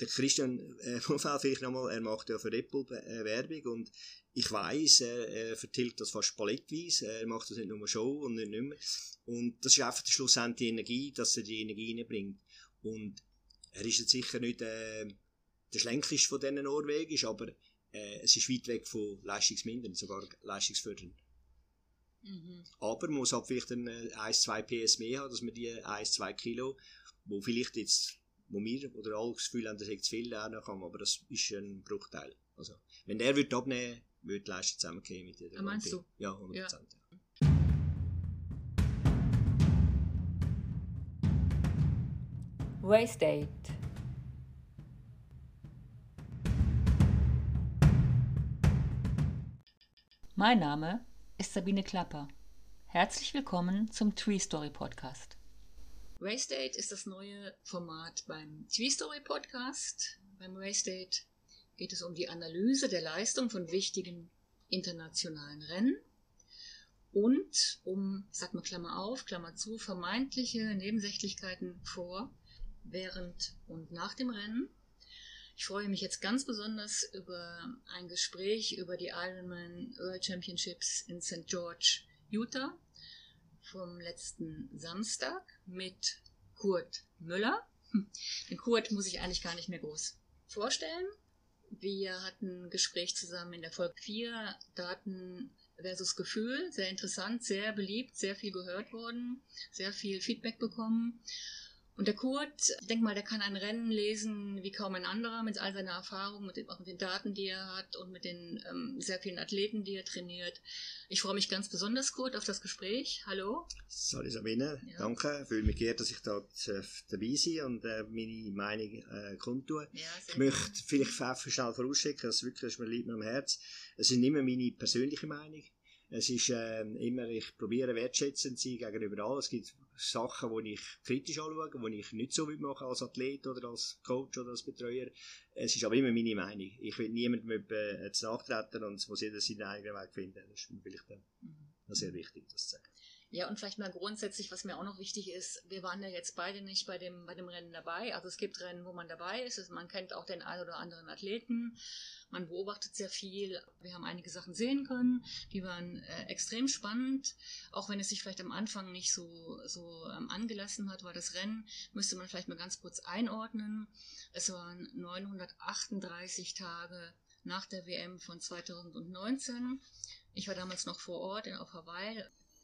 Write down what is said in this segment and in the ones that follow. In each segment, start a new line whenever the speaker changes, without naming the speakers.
der Christian äh, vielleicht nochmal, er macht ja für Apple äh, Werbung und ich weiß, er, er vertilgt das fast palettweise, er macht das nicht nur Show und nicht, mehr. Und das ist einfach der schlussendlich die Energie, dass er die Energie reinbringt. Und er ist jetzt sicher nicht äh, der schlänkeste von diesen Norwegisch, aber äh, es ist weit weg von leistungsmindernd, sogar leistungsfördernd. Mhm. Aber man muss halt vielleicht ein, 1-2 äh, PS mehr haben, dass man die 1-2 Kilo, wo vielleicht jetzt, wo wir oder alle das Gefühl haben, das ist zu viel lernen kann, aber das ist ein Bruchteil. Also, wenn der würde abnehmen, würde die Leistung zusammengehen mit der
ah, Meinst du?
Ja, 100%. Ja.
Waystate. Mein Name ist Sabine Klapper. Herzlich willkommen zum Tree Story Podcast.
Waystate ist das neue Format beim Tree Story Podcast. Beim Waystate geht es um die Analyse der Leistung von wichtigen internationalen Rennen und um, ich sag mal Klammer auf, Klammer zu, vermeintliche Nebensächlichkeiten vor während und nach dem Rennen. Ich freue mich jetzt ganz besonders über ein Gespräch über die Ironman World Championships in St. George, Utah vom letzten Samstag mit Kurt Müller. Den Kurt muss ich eigentlich gar nicht mehr groß vorstellen. Wir hatten ein Gespräch zusammen in der Folge 4, Daten versus Gefühl. Sehr interessant, sehr beliebt, sehr viel gehört worden, sehr viel Feedback bekommen. Und der Kurt, ich denke mal, der kann ein Rennen lesen wie kaum ein anderer mit all seiner Erfahrung, mit den, auch mit den Daten, die er hat und mit den ähm, sehr vielen Athleten, die er trainiert. Ich freue mich ganz besonders, Kurt, auf das Gespräch. Hallo.
Sorry, Sabine. Ja. Danke. Ich fühle mich geehrt, dass ich da dabei sein und äh, meine Meinung äh, kundtue. Ja, ich möchte vielleicht schnell vorausschicken, das wirklich ist mir mir am Herz. Es ist nicht mehr meine persönliche Meinung. Es ist äh, immer, ich probiere wertschätzend zu sein gegenüber allen. Es gibt Sachen, die ich kritisch anschaue, die ich nicht so machen als Athlet oder als Coach oder als Betreuer. Es ist aber immer meine Meinung. Ich will niemandem äh, zu nachtreten und es muss jeder seinen eigenen Weg finden. Das ist mir vielleicht äh, sehr wichtig, das zu sagen.
Ja, und vielleicht mal grundsätzlich, was mir auch noch wichtig ist, wir waren ja jetzt beide nicht bei dem, bei dem Rennen dabei. Also es gibt Rennen, wo man dabei ist. Man kennt auch den einen oder anderen Athleten. Man beobachtet sehr viel. Wir haben einige Sachen sehen können. Die waren äh, extrem spannend. Auch wenn es sich vielleicht am Anfang nicht so, so ähm, angelassen hat, war das Rennen, müsste man vielleicht mal ganz kurz einordnen. Es waren 938 Tage nach der WM von 2019. Ich war damals noch vor Ort auf Hawaii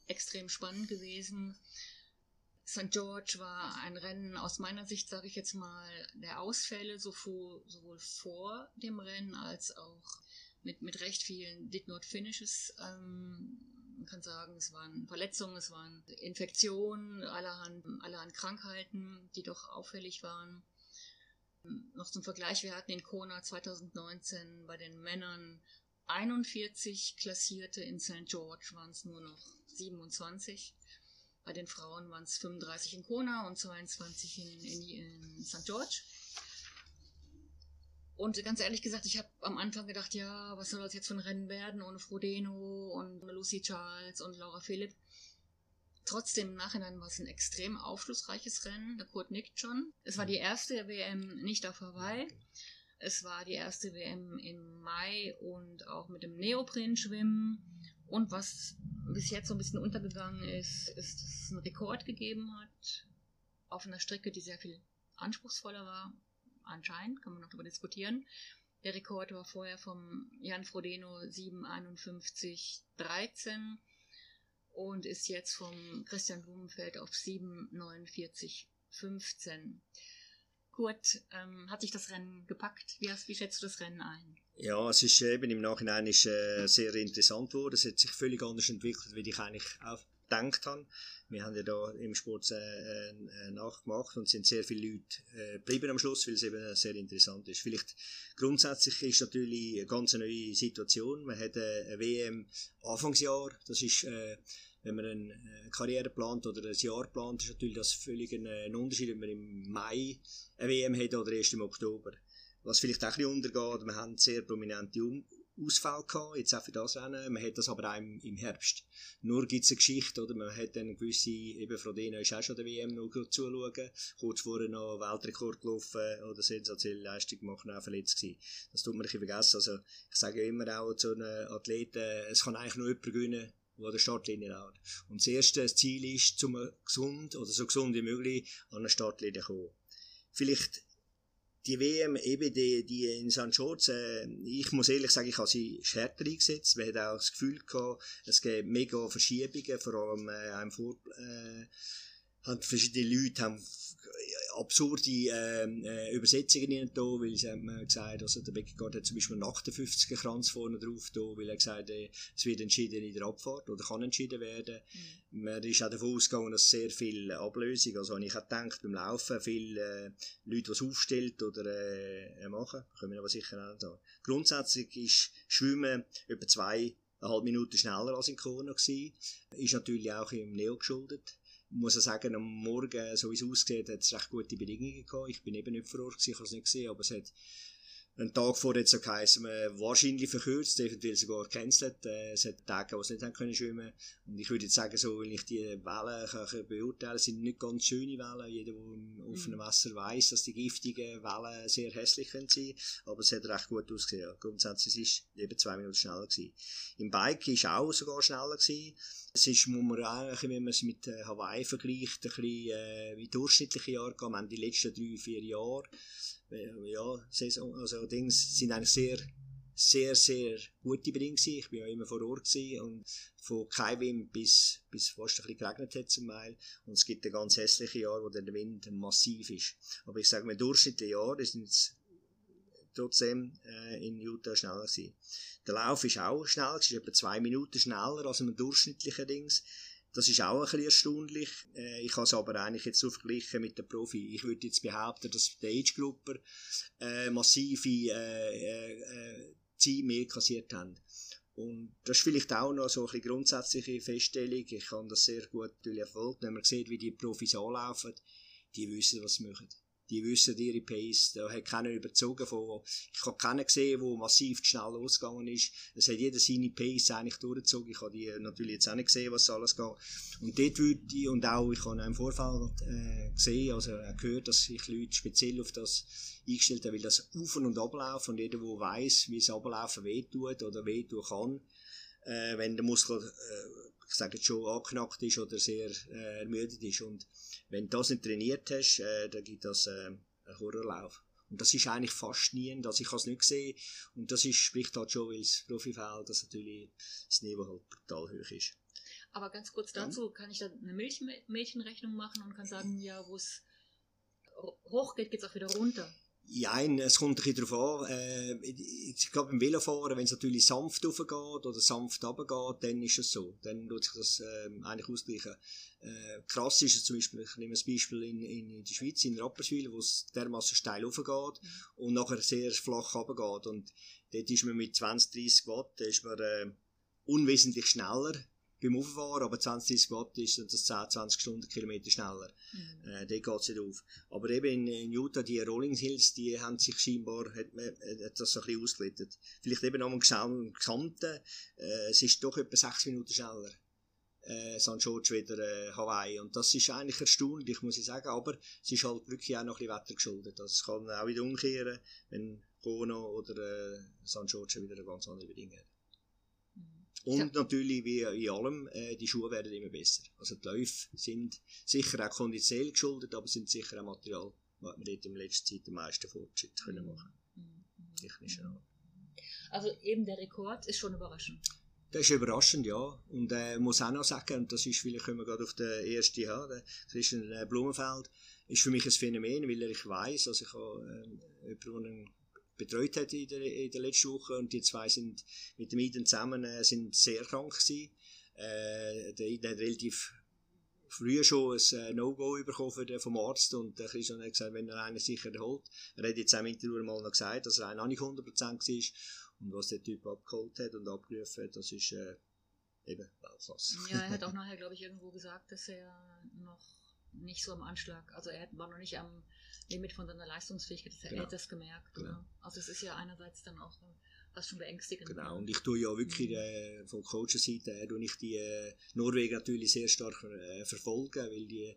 extrem spannend gewesen. St. George war ein Rennen aus meiner Sicht, sage ich jetzt mal, der Ausfälle sowohl vor dem Rennen als auch mit, mit recht vielen Did Not Finishes. Ähm, man kann sagen, es waren Verletzungen, es waren Infektionen, allerhand, allerhand Krankheiten, die doch auffällig waren. Noch zum Vergleich, wir hatten in Kona 2019 bei den Männern 41 Klassierte, in St. George waren es nur noch 27. Bei den Frauen waren es 35 in Kona und 22 in, in, in St. George. Und ganz ehrlich gesagt, ich habe am Anfang gedacht, ja, was soll das jetzt für ein Rennen werden ohne Frodeno und Lucy Charles und Laura Philipp. Trotzdem im Nachhinein war es ein extrem aufschlussreiches Rennen. Der Kurt nickt schon. Es war die erste WM nicht auf Hawaii. Es war die erste WM im Mai und auch mit dem Neopren-Schwimmen. Und was bis jetzt so ein bisschen untergegangen ist, ist, dass es einen Rekord gegeben hat auf einer Strecke, die sehr viel anspruchsvoller war. Anscheinend, kann man noch darüber diskutieren. Der Rekord war vorher vom Jan Frodeno 7,51,13 und ist jetzt vom Christian Blumenfeld auf 7,49,15. Kurt, ähm, hat sich das Rennen gepackt? Wie, wie schätzt du das Rennen ein?
Ja, es ist eben im Nachhinein ist, äh, sehr interessant geworden. Es hat sich völlig anders entwickelt, wie ich eigentlich auch gedacht habe. Wir haben ja da im Sport äh, äh, nachgemacht und sind sehr viele Leute äh, geblieben am Schluss, weil es eben sehr interessant ist. Vielleicht grundsätzlich ist natürlich eine ganz neue Situation. Man hat eine WM Anfangsjahr, das ist äh, wenn man eine Karriere plant oder ein Jahr plant, ist natürlich das völlig ein, ein Unterschied, wenn man im Mai eine WM hat oder erst im Oktober. Was vielleicht auch ein bisschen untergeht, wir haben sehr prominente um Ausfall gehabt, jetzt auch für das Rennen. Man hat das aber auch im, Herbst. Nur gibt es eine Geschichte, oder? Man hat dann gewisse, eben Frodeno ist auch schon der WM noch zuschauen, kurz vorher noch Weltrekord gelaufen oder sensationelle Leistung gemacht auch verletzt gewesen. Das tut man ein bisschen vergessen. Also, ich sage immer auch zu einem Athleten, es kann eigentlich nur jemand gewinnen, der der Startlinie läuft. Und das erste Ziel ist, zum gesund oder so gesund wie möglich an eine Startlinie zu kommen. Vielleicht die WM, eben die, die in St. George, äh, ich muss ehrlich sagen, ich habe sie härter eingesetzt. Wir hatten auch das Gefühl gehabt, es gibt mega Verschiebungen, vor allem äh, im Vor äh, haben verschiedene Leute haben absurde ähm, äh, Übersetzungen in da, weil sie haben gesagt, also der Beckegaard hat zum Beispiel einen 58er Kranz vorne drauf da, weil er gesagt hat, es wird entschieden in der Abfahrt oder kann entschieden werden. Mhm. Man ist auch davon ausgegangen, dass sehr viel Ablösung, also habe ich auch gedacht, beim Laufen viele äh, Leute, die aufstellt oder äh, machen, können wir aber sicher auch sagen. Grundsätzlich ist Schwimmen etwa zwei eine halbe Minute schneller als in Kona gewesen. Ist natürlich auch im Neo geschuldet muss ich sagen, am Morgen, so wie es aussieht, hat es recht gute Bedingungen gehabt. Ich bin eben nicht vor Ort, ich habe es nicht gesehen, aber es hat einen Tag vorher so geheißen, wahrscheinlich verkürzt, eventuell sogar gecancelt. Äh, es hat Tage, wo es nicht haben können schwimmen. Und ich würde jetzt sagen, so, wenn ich die Wellen kann beurteilen, sind nicht ganz schöne Wellen. Jeder, der im offenen Wasser weiß, dass die giftigen Wellen sehr hässlich können sein. Aber es hat recht gut ausgesehen. Grundsätzlich ist es eben zwei Minuten schneller gewesen. Im Bike ist auch sogar schneller gewesen. Es ist, muss man auch, wenn man es mit äh, Hawaii vergleicht, ein bisschen, äh, wie durchschnittliche Jahre gehen. Wir haben die letzten drei, vier Jahre ja, Saison, also Dings sind eigentlich sehr, sehr, sehr gute Bedingungen Ich bin ja immer vor Ort und von kein bis, bis fast ein bisschen geregnet hat zum Teil. Und es gibt ein ganz hässliche Jahr, wo der Wind massiv ist. Aber ich sage mal, durchschnittliche Jahre sind trotzdem äh, in Utah schneller gewesen. Der Lauf ist auch schneller, es ist etwa zwei Minuten schneller als ein durchschnittlicher Dings. Das ist auch ein bisschen erstaunlich. Äh, ich habe es aber eigentlich jetzt so verglichen mit den Profi. Ich würde jetzt behaupten, dass die Age-Grupper äh, massive äh, äh, Ziele mehr kassiert haben. Und das ist vielleicht auch noch so eine grundsätzliche Feststellung. Ich kann das sehr gut erfolgt. Wenn man sieht, wie die Profis anlaufen, die wissen, was sie machen die wissen ihre Pace. Da hat keiner überzogen von, ich habe keinen gesehen, der massiv schnell losgegangen ist. Es hat jeder seine Pace eigentlich durchgezogen. Ich habe die natürlich jetzt auch nicht gesehen, was alles geht. Und dort würde ich, und auch, ich habe auch im Vorfeld äh, gesehen, also gehört, dass sich Leute speziell auf das eingestellt haben, weil das Auf- und Ablaufen und jeder, der weiss, wie es Ablaufen wehtut oder wehtun kann, äh, wenn der Muskel, äh, ich sage jetzt schon, angeknackt ist oder sehr äh, ermüdet ist. Und wenn du das nicht trainiert hast, äh, dann gibt das äh, einen Horrorlauf. Und das ist eigentlich fast nie, dass ich es nicht gesehen Und das ist, spricht halt schon, weil das Profifeld, dass natürlich das Niveau halt brutal hoch ist.
Aber ganz kurz dazu, ja. kann ich da eine Milchmädchenrechnung machen und kann sagen, ja, wo es hoch geht, geht es auch wieder runter.
Ja, es kommt ein bisschen darauf an. Äh, ich glaube, beim Velofahren, wenn es natürlich sanft raufgeht oder sanft runtergeht, dann ist es so. Dann tut sich das äh, eigentlich ausgleichen. Äh, krass ist es zum Beispiel, ich nehme ein Beispiel in, in, in der Schweiz, in Rapperswil, wo es dermaßen steil raufgeht mhm. und nachher sehr flach runtergeht. Und dort ist man mit 20, 30 Watt, ist man äh, unwesentlich schneller beim Auffahren, aber 20, 30 Watt ist das 10, 20 Stundenkilometer schneller. Mhm. Äh, dort geht es nicht auf. Aber eben in, in Utah, die Rolling Hills, die haben sich scheinbar, hat, hat das so ein bisschen. Vielleicht eben am Gesamten, äh, es ist doch etwa 6 Minuten schneller. Äh, St. George wieder äh, Hawaii. Und das ist eigentlich erstaunlich, muss ich sagen. Aber es ist halt wirklich auch noch ein bisschen Wetter geschuldet. Also es kann auch wieder umkehren, wenn Kono oder äh, St. George wieder ganz andere Bedingungen. Und ja. natürlich, wie in allem, äh, die Schuhe werden immer besser. Also die Läufe sind sicher auch konditionell geschuldet, aber sind sicher auch Material, was wir dort in letzter Zeit den meisten Fortschritt können machen können. Mhm. Technischer Art.
Also eben der Rekord ist schon überraschend.
Das ist überraschend, ja. Und äh, muss auch noch sagen, und das ist, vielleicht können wir gerade auf den ersten haben, der Christian äh, Blumenfeld, ist für mich ein Phänomen, weil ich weiß, also ich habe äh, jemanden, betreut hat in der, in der letzten Woche und die zwei sind mit dem Iden zusammen äh, sind sehr krank gewesen. Äh, der Iden hat relativ früher schon ein äh, No-Go bekommen vom Arzt und der Christian hat gesagt, wenn er einen sicher erholt. Er hat jetzt auch im Interview mal noch gesagt, dass er auch nicht 100% war und was der Typ abgeholt hat und abgerufen hat, das ist äh, eben Weltklasse.
Ja, er hat auch nachher, glaube ich, irgendwo gesagt, dass er noch nicht so am Anschlag, also er war noch nicht am Limit von seiner Leistungsfähigkeit, er genau. hat das gemerkt. Genau. Also es ist ja einerseits dann auch was schon beängstigend
Genau, und ich tue ja wirklich mhm. äh, von Coacher-Seite äh, ich die äh, Norweger natürlich sehr stark äh, verfolgen, weil die,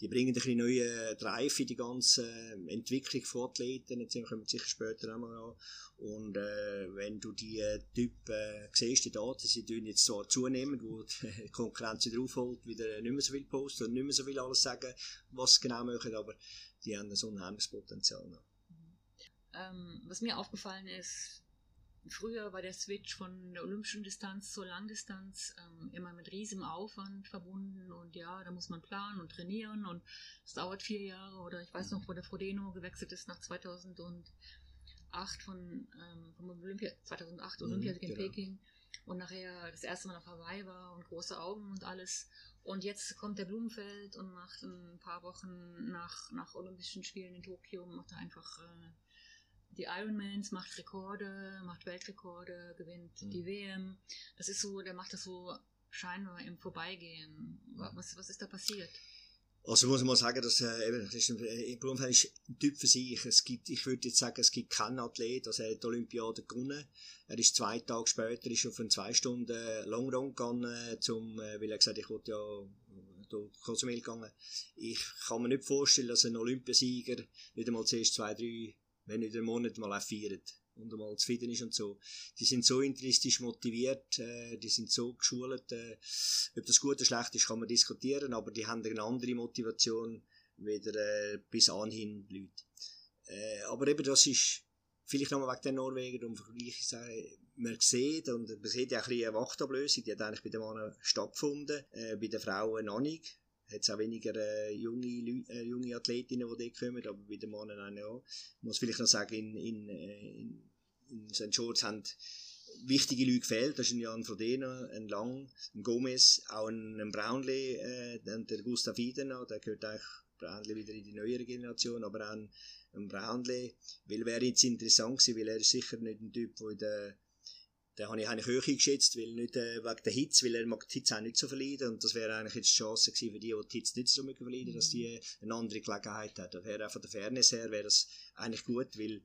die bringen ein bisschen neue Drive in die ganze äh, Entwicklung von Athleten, jetzt kommen wir sicher später auch mal an. Und äh, wenn du die äh, Typen äh, siehst, die Daten, sie tun jetzt zwar zunehmen, wo die Konkurrenz wieder aufholt, wieder nicht mehr so viel posten und nicht mehr so viel alles sagen, was sie genau machen, aber die haben so ein unheimliches Potenzial noch.
Ähm, was mir aufgefallen ist, Früher war der Switch von der olympischen Distanz zur Langdistanz ähm, immer mit riesigem Aufwand verbunden und ja, da muss man planen und trainieren und es dauert vier Jahre oder ich weiß noch, wo der Frodeno gewechselt ist nach 2008 von ähm, vom Olympia 2008 mhm, Olympiasieg in genau. Peking und nachher das erste Mal auf Hawaii war und große Augen und alles und jetzt kommt der Blumenfeld und macht ein paar Wochen nach nach Olympischen Spielen in Tokio macht er einfach äh, die Ironmans, macht Rekorde, macht Weltrekorde, gewinnt mhm. die WM. Das ist so, der macht das so scheinbar im Vorbeigehen. Was, was ist da passiert?
Also muss man mal sagen, dass äh, eben, das ist ein, äh, Blumfeld ein Typ für sich. Es gibt, ich würde jetzt sagen, es gibt keinen Athlet, also er hat die Olympiade gewonnen. Er ist zwei Tage später ist auf einen zwei Stunden Long Run gegangen, zum, äh, weil er gesagt, ich wollte ja durch Kosumel gegangen. Ich kann mir nicht vorstellen, dass ein Olympiasieger nicht einmal zuerst zwei, drei wenn nicht einen Monat mal auch feiert und einmal zufrieden ist und so. Die sind so intrinsisch motiviert, äh, die sind so geschult, äh, ob das gut oder schlecht ist, kann man diskutieren, aber die haben eine andere Motivation, wieder äh, bis anhin Leute. Äh, aber eben das ist vielleicht nochmal wegen den Norwegen um Vergleich sagen, man sieht, und man sieht ja auch ein bisschen eine Wachtablösung, die hat eigentlich bei den Männern stattgefunden, äh, bei den Frauen noch nicht hat es auch weniger äh, junge, äh, junge Athletinnen, die dort kommen, aber bei den Männern auch. Ich muss vielleicht noch sagen, in, in, äh, in, in St. George haben wichtige Leute gefehlt. Das ist ein Jan Frodeno, ein Lang, ein Gomez, auch ein, ein Brownlee, äh, der Gustav Idena, der gehört eigentlich Brownlee wieder in die neuere Generation, aber auch ein, ein Brownlee, weil wäre jetzt interessant gewesen, weil er ist sicher nicht ein Typ, der in der den habe ich eigentlich höher eingeschätzt, weil nicht äh, wegen der Hitze, weil er mag die Hitze auch nicht so verleiden und das wäre eigentlich jetzt die Chance gewesen für die, die die Hitze nicht so mögen verleiden, mhm. dass die eine andere Gelegenheit haben. Wäre auch von der Fairness her wäre das eigentlich gut, weil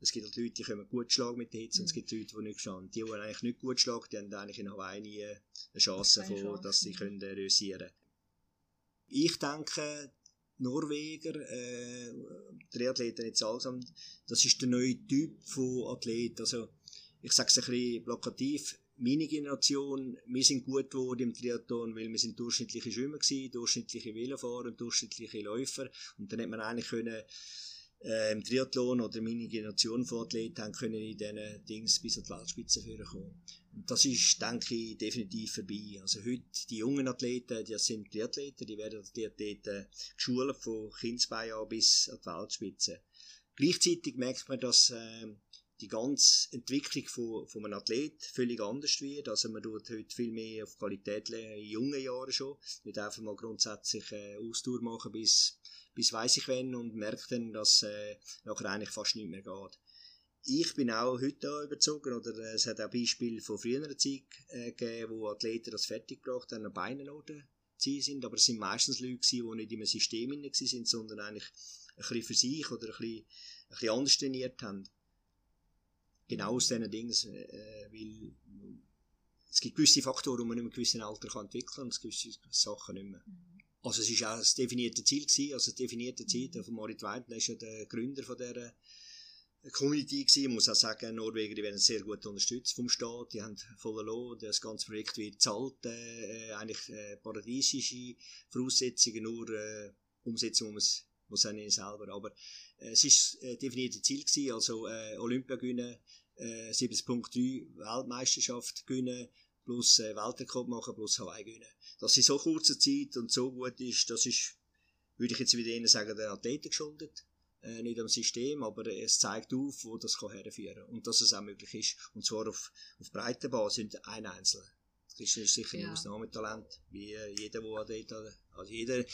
es gibt halt Leute, die können gut schlagen mit der Hitze mhm. und es mhm. gibt Leute, die nicht schlagen. Die, die eigentlich nicht gut schlagen, die haben eigentlich in Hawaii nie eine Chance, von, Chance. dass sie können äh, können. Ich denke, Norweger, äh, Triathleten jetzt allsam, das ist der neue Typ von Athlet. Also, ich sage es ein bisschen plakativ, meine Generation, wir sind gut geworden im Triathlon, weil wir sind durchschnittliche Schwimmer gewesen, durchschnittliche Velofahrer und durchschnittliche Läufer. Und dann hat man eigentlich können, äh, im Triathlon oder meine Generation von Athleten können in diesen Dings bis an die Weltspitze kommen. Und das ist, denke ich, definitiv vorbei. Also heute, die jungen Athleten, die sind Triathleten, die werden die Athleten geschult von Kindsbein an bis an die Weltspitze. Gleichzeitig merkt man, dass, äh, die ganze Entwicklung von, von einem Athlet völlig anders wird. Also man tut heute viel mehr auf Qualität lernen, in jungen Jahren schon. Nicht einfach mal grundsätzlich äh, Ausdauer machen bis, bis weiss ich wann und merkt dann, dass äh, nachher eigentlich fast nicht mehr geht. Ich bin auch heute überzogen, oder es hat auch Beispiele von früherer Zeit äh, gegeben, wo Athleten das fertig gebracht haben, an beiden Orten sind, aber es sind meistens Leute gewesen, die nicht im System sind, sondern eigentlich ein bisschen für sich oder ein bisschen, ein bisschen anders trainiert haben genau aus diesen Dingen, äh, weil es gibt gewisse Faktoren, die man in einem gewissen Alter kann entwickeln kann und es gibt gewisse Sachen nicht mehr. Mhm. Also es war auch das definierte Ziel gewesen, also das definierte Ziel mhm. von Moritz Weidner ist ja der Gründer von dieser Community gewesen. Ich muss auch sagen, Norweger, die werden sehr gut unterstützt vom Staat, die haben voller Lohn, das ganze Projekt wird zahlt, äh, eigentlich äh, paradiesische Voraussetzungen, nur äh, Umsetzung muss man es muss selber, aber äh, es ist äh, definiert Ziel gewesen, also äh, Olympia gewinnen, äh, 7.3 Weltmeisterschaft gewinnen, plus äh, Weltrekord machen, plus Hawaii gewinnen. Dass in so kurzer Zeit und so gut ist, das ist, würde ich jetzt wieder Ihnen sagen, den Athleten geschuldet. Äh, nicht am System, aber es zeigt auf, wo das herführen kann. Und dass es auch möglich ist. Und zwar auf, auf breiter Basis, nicht ein Einzelner. Das ist sicher ein ja. Ausnahmetalent, wie äh, jeder, der Athlet, also jeder äh,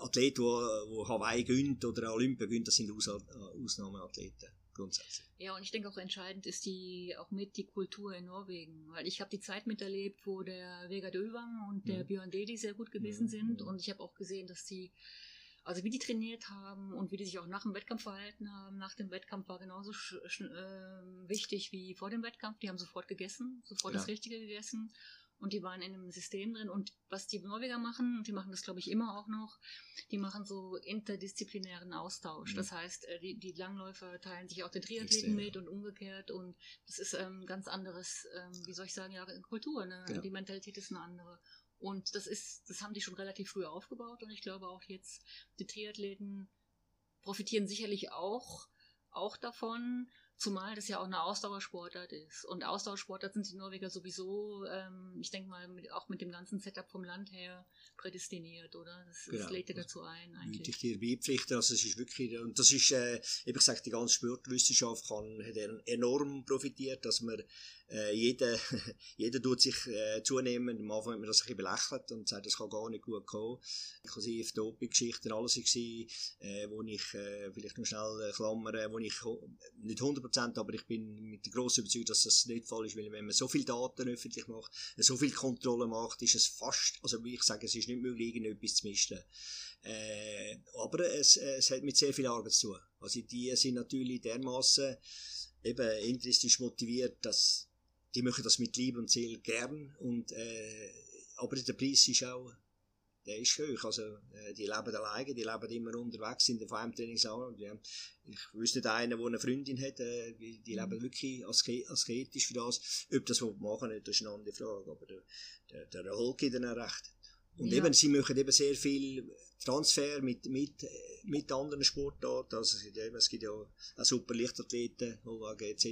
Athlet, der, der Hawaii gönnt oder Olympia gönnt, das sind Aus Ausnahmeathleten grundsätzlich.
Ja, und ich denke auch entscheidend ist die auch mit die Kultur in Norwegen, weil ich habe die Zeit miterlebt, wo der Vegard Ölwang und der mhm. Björn Dedi sehr gut gewesen mhm. sind und ich habe auch gesehen, dass die Also wie die trainiert haben und wie die sich auch nach dem Wettkampf verhalten haben. Nach dem Wettkampf war genauso äh, wichtig wie vor dem Wettkampf. Die haben sofort gegessen, sofort ja. das Richtige gegessen und die waren in einem System drin. Und was die Norweger machen, und die machen das glaube ich immer auch noch, die machen so interdisziplinären Austausch. Mhm. Das heißt, äh, die, die Langläufer teilen sich auch den Triathleten mit und umgekehrt. Und das ist ähm, ganz anderes, ähm, wie soll ich sagen, ja, Kultur. Ne? Ja. Die Mentalität ist eine andere. Und das ist, das haben die schon relativ früh aufgebaut. Und ich glaube auch jetzt, die Triathleten profitieren sicherlich auch, auch davon. Zumal das ja auch eine Ausdauersportart ist. Und Ausdauersportart sind die Norweger sowieso, ähm, ich denke mal, mit, auch mit dem ganzen Setup vom Land her prädestiniert, oder? Das, genau. das lädt ja dazu ein,
eigentlich. Ich dir beipflichten, also es ist wirklich, und das ist, äh, eben gesagt, die ganze Sportwissenschaft kann, hat enorm profitiert, dass man äh, jeder, jeder tut sich äh, zunehmend, am Anfang hat man das ein bisschen belächelt und sagt, das kann gar nicht gut kommen. Inklusive Doping-Geschichten, alles war, äh, wo ich, äh, vielleicht noch schnell äh, klammern, wo ich nicht 100%, aber ich bin mit der grossen Überzeugung, dass das nicht voll ist, weil wenn man so viele Daten öffentlich macht, so viel Kontrolle macht, ist es fast, also wie ich sage, es ist nicht möglich, irgendetwas zu misten. Äh, aber es, es hat mit sehr viel Arbeit zu tun. Also die sind natürlich dermaßen eben intrinsisch motiviert, dass die machen das mit Liebe und Seele gern und äh, aber der Preis ist auch der ist hoch. Also, äh, die leben alleine, die leben immer unterwegs in der Farmtrainingsanlage. Ja. Ich wüsste nicht einen, der eine Freundin hat, äh, die, die leben wirklich asketisch für das. Ob das machen das ist eine andere Frage. Aber der, der, der gibt ihnen recht. Und ja. eben, sie machen eben sehr viel Transfer mit, mit, mit anderen Sportarten. Also, es gibt ja auch super Lichtathleten, Holwagen etc.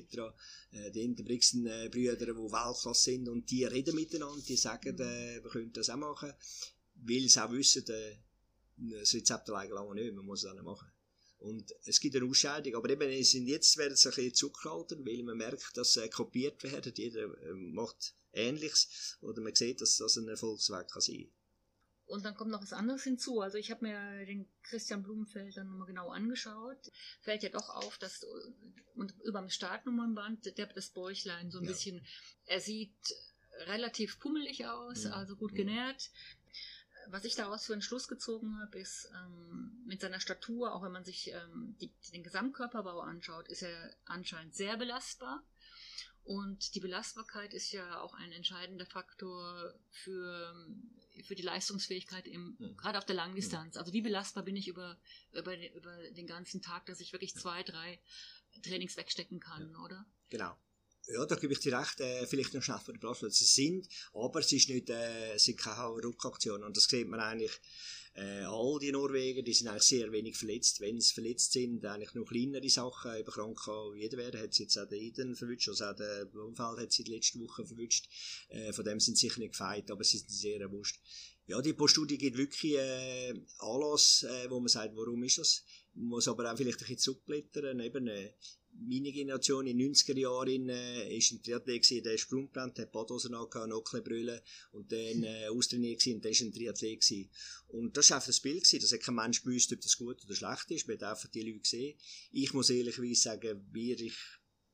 Äh, die Interbrixen-Brüder, die Weltklasse sind und die reden miteinander, die sagen, äh, wir können das auch machen, weil sie auch wissen, äh, das Rezept alleine lange nicht, man muss es auch nicht machen. Und es gibt eine Ausscheidung, aber eben sind jetzt werden es ein bisschen zurückgehalten, weil man merkt, dass äh, kopiert werden, jeder äh, macht Ähnliches oder man sieht, dass das ein Erfolgsweg kann sein kann.
Und dann kommt noch was anderes hinzu. Also ich habe mir den Christian Blumenfeld dann nochmal genau angeschaut. Fällt ja doch auf, dass und über dem Startnummernband der das Bäuchlein so ein ja. bisschen, er sieht relativ pummelig aus, ja. also gut genährt. Was ich daraus für einen Schluss gezogen habe, ist, ähm, mit seiner Statur, auch wenn man sich ähm, die, den Gesamtkörperbau anschaut, ist er anscheinend sehr belastbar. Und die Belastbarkeit ist ja auch ein entscheidender Faktor für, für die Leistungsfähigkeit im, mhm. gerade auf der Langdistanz. Also wie belastbar bin ich über, über, über den ganzen Tag, dass ich wirklich zwei, drei Trainings wegstecken kann, ja. oder?
Genau. Ja, da gebe ich dir recht, äh, vielleicht noch schnell von der Brustplätze. Sie sind, aber es ist nicht, äh, sind keine Rückaktionen. Und das sieht man eigentlich, äh, all die Norweger, die sind eigentlich sehr wenig verletzt. Wenn sie verletzt sind, eigentlich nur kleinere Sachen, eben krank kann jeder werden. Hat sie jetzt auch den Eden verwünscht, also auch der Blumfeld hat sie die letzte Woche verwünscht. Äh, von dem sind sie sicher nicht gefeit, aber sie sind sehr bewusst. Ja, die Poststudie gibt wirklich äh, Anlass, äh, wo man sagt, warum ist das? Muss aber auch vielleicht ein bisschen zurückblättern. Eben, äh, meine Generation in den 90er Jahren äh, ist ein Triathlet gewesen, der Sprungplant, hat Badhosen angehabt, Nockelbrille und dann äh, austrainiert gewesen und der ist ein Triathlet gewesen. Und das war einfach das Bild gewesen, dass kein Mensch gewusst, ob das gut oder schlecht ist, man hat einfach die Leute gesehen. Ich muss ehrlicherweise sagen, wir, ich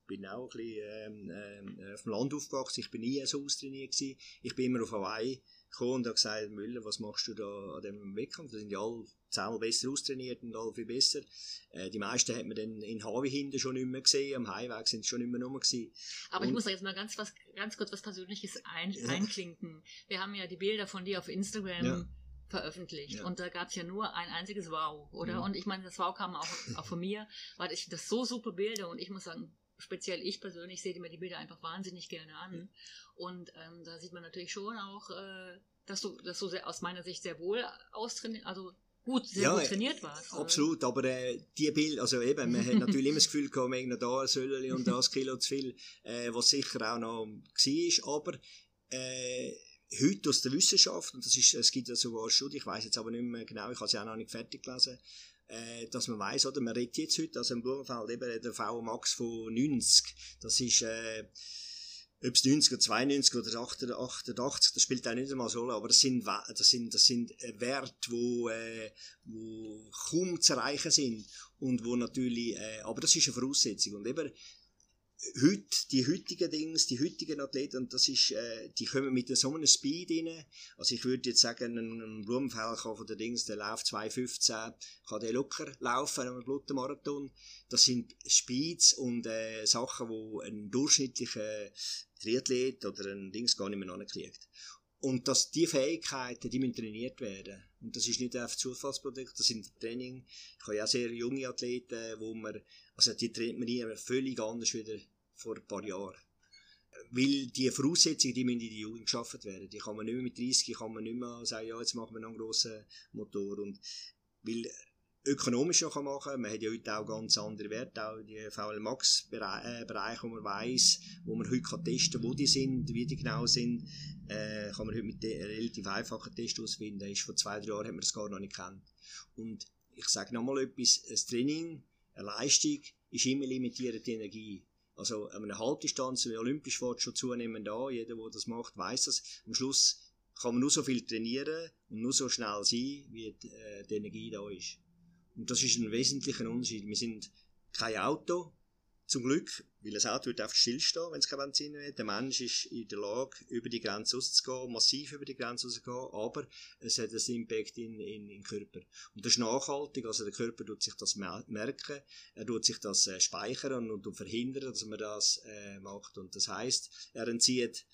bin auch ein bisschen ähm, äh, auf dem Land aufgewachsen, ich bin nie so austrainiert gewesen, ich bin immer auf Hawaii gekommen und habe gesagt, Müller, was machst du da an dem Wettkampf? Da sind ja alle zehnmal besser austrainiert und alle viel besser. Äh, die meisten hat man dann in Hawi hinten schon nicht mehr gesehen, am Highweg sind sie schon nicht mehr rum gewesen.
Aber und ich muss da jetzt mal ganz, was, ganz kurz was Persönliches ein, ja. einklinken. Wir haben ja die Bilder von dir auf Instagram ja. veröffentlicht ja. und da gab es ja nur ein einziges Wow, oder? Mhm. Und ich meine, das Wow kam auch, auch von mir, weil ich das so super Bilder und ich muss sagen, speziell ich persönlich sehe mir die Bilder einfach wahnsinnig gerne an. Und ähm, da sieht man natürlich schon auch, äh, dass du, dass du sehr, aus meiner Sicht sehr wohl austrainiert, also gut, sehr ja, gut trainiert warst.
Absolut, aber äh, die Bilder, also eben, man hat natürlich immer das Gefühl gehabt, man da ein Söllchen und das Kilo zu viel, äh, was sicher auch noch war, aber äh, heute aus der Wissenschaft, und das ist, es gibt ja sogar Studien, ich weiß jetzt aber nicht mehr genau, ich habe sie auch noch nicht fertig gelesen, äh, dass man weiß, oder, man redet jetzt heute, also im Blumenfeld eben der VMAX von 90, das ist, äh, ob es 90 oder 92 oder 88, das spielt auch nicht einmal so, aber das sind, das sind, das sind äh, Werte, wo, äh, wo kaum zu erreichen sind und wo natürlich, äh, aber das ist eine Voraussetzung. Und eben, heute, die heutigen Dings, die heutigen Athleten, und das ist, äh, die kommen mit so einem Speed rein. Also ich würde jetzt sagen, ein Blumenfeld kann von den Dings, der läuft 2,15, kann der locker laufen, einem Blutmarathon. Das sind Speeds und äh, Sachen, wo ein durchschnittlicher Triathlet oder ein Dings gar nicht mehr ankriegt. Und dass die Fähigkeiten, die müssen trainiert werden. Und das ist nicht einfach Zufallsprodukt, das sind Training. Ich habe ja sehr junge Athleten, wo man, also die trainiert man nie völlig anders wieder vor ein paar Jahren. Weil die Voraussetzungen, die müssen in der Jugend geschaffen werden. Die kann man nicht mehr mit 30, kann man nicht mehr sagen, ja, jetzt machen wir noch einen grossen Motor. Und weil ökonomisch noch machen Man hat ja heute auch ganz andere Werte, auch die VL Max Bereiche, wo man weiss, wo man heute kann testen, wo die sind, wie die genau sind, äh, kann man heute mit relativ einfachen Tests ausfinden. Ist vor zwei, drei Jahren hat man das gar noch nicht kennt. Und ich sage nochmal etwas, ein Training, eine Leistung ist immer limitierte Energie. Also eine Halbdistanz, wie Olympisch fährt schon zunehmend an, jeder, der das macht, weiß das. Am Schluss kann man nur so viel trainieren und nur so schnell sein, wie die, äh, die Energie da ist. Und das ist ein wesentlicher Unterschied. Wir sind kein Auto, zum Glück, weil ein Auto wird einfach stillstehen, wenn es kein Benzin mehr hat. Der Mensch ist in der Lage, über die Grenze rauszugehen, massiv über die Grenze rauszugehen, aber es hat einen Impact in, in, in Körper. Und das ist nachhaltig, also der Körper tut sich das merken, er tut sich das äh, speichern und, und verhindern, dass man das äh, macht. Und das heißt, er entzieht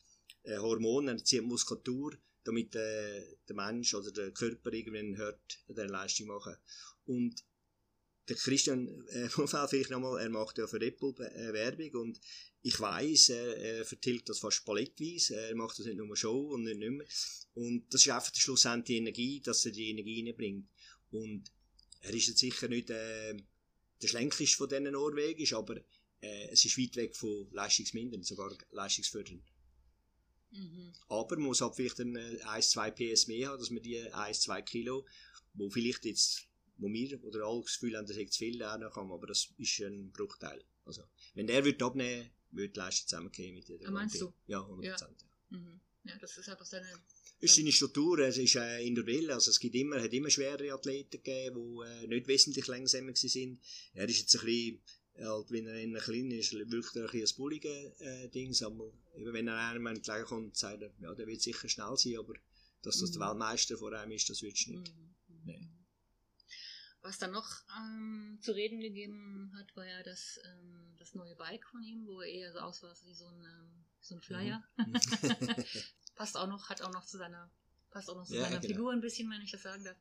äh, Hormone, er entzieht Muskulatur, damit äh, der Mensch oder der Körper irgendwann hört, eine Leistung machen. Und der Christian äh, vielleicht nochmal, er macht ja für Apple äh, Werbung und ich weiß, er, er vertilgt das fast palettweise, er macht das nicht nur Show und nicht, mehr. Und das ist einfach der Schlussendlich die Energie, dass er die Energie reinbringt. Und er ist jetzt sicher nicht äh, der schlänkeste von diesen Norwegisch, aber äh, es ist weit weg von leistungsmindern, sogar leistungsfördernd. Mhm. Aber man muss halt vielleicht ein 1-2 äh, PS mehr haben, dass man die 1-2 Kilo, wo vielleicht jetzt wo wir oder alle das Gefühl haben, dass ich zu viel lernen kann, aber das ist ein Bruchteil. Also, wenn der würde abnehmen, würde die Leistung zusammengehen mit der
ah, Meinst du?
Ja, 100%. Ja.
Ja. Mhm. ja, das ist einfach seine...
ist seine Struktur, es ist äh, individuell, also es gibt immer, hat immer schwere Athleten gegeben, die äh, nicht wesentlich langsamer waren. Er ist jetzt ein bisschen, halt, wenn er in klein ist, wirklich ein bisschen ein bulliger äh, Ding, aber wenn er einem entgegenkommt, sagt er, ja, der wird sicher schnell sein, aber dass das mhm. der Weltmeister vor einem ist, das willst du nicht. Mhm. Nee.
Was dann noch ähm, zu reden gegeben hat, war ja das, ähm, das neue Bike von ihm, wo er eher so aussah wie so ein, ähm, so ein Flyer. Mhm. passt auch noch, hat auch noch zu seiner, passt auch noch zu ja, seiner genau. Figur ein bisschen, wenn ich das sagen darf.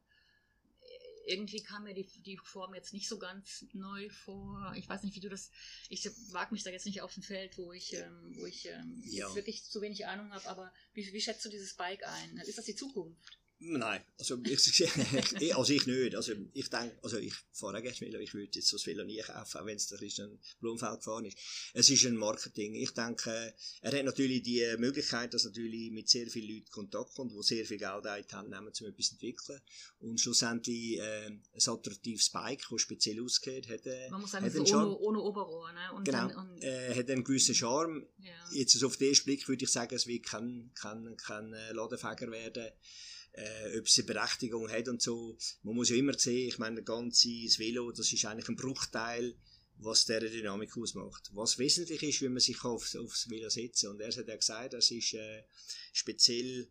Irgendwie kam mir die, die Form jetzt nicht so ganz neu vor. Ich weiß nicht, wie du das. Ich wage mich da jetzt nicht auf ein Feld, wo ich, ähm, wo ich ähm, wirklich zu wenig Ahnung habe, aber wie, wie schätzt du dieses Bike ein? Ist das die Zukunft?
Nein, also ich, also ich nicht. Also ich denke, also ich fahre auch gerne ich würde jetzt so das Velo nie kaufen, auch wenn es der Christian Blumfeld gefahren ist. Es ist ein Marketing. Ich denke, er hat natürlich die Möglichkeit, dass natürlich mit sehr vielen Leuten Kontakt kommt, die sehr viel Geld in die Hand nehmen, um etwas zu entwickeln. Und schlussendlich äh, ein attraktives Bike, das speziell ausgeht, hat,
äh, Man muss sagen, so ohne, ohne Oberrohr. Ne?
Und genau, dann, und äh, hat einen gewissen Charme. Ja. Jetzt also auf den ersten Blick würde ich sagen, es wird kein, kein, kein äh, Ladefäger werden äh, ob eine Berechtigung hat und so. Man muss ja immer sehen, ich meine, ganz das Velo, das ist eigentlich ein Bruchteil, was der Dynamik ausmacht. Was wesentlich ist, wenn man sich aufs, aufs Velo setzt. Und er hat ja gesagt, das ist äh, speziell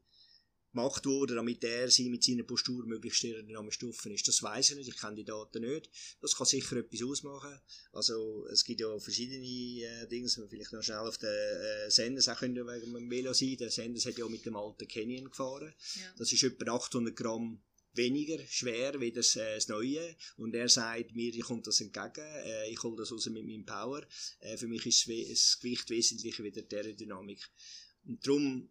gemacht wurde, damit er sie mit seiner Postur möglichst aerodynamisch stufen ist. Das weiß ich nicht, ich kenne die Daten nicht. Das kann sicher etwas ausmachen. Also es gibt ja verschiedene äh, Dinge, man vielleicht noch schnell auf den äh, Senders auch können wegen dem Velo sein. Der Senders hat ja mit dem alten Canyon gefahren. Ja. Das ist etwa 800 Gramm weniger schwer wie das, äh, das Neue. Und er sagt mir, ich komme das entgegen, äh, ich hole das raus mit meinem Power. Äh, für mich ist das Gewicht wesentlich wieder die Aerodynamik. Und darum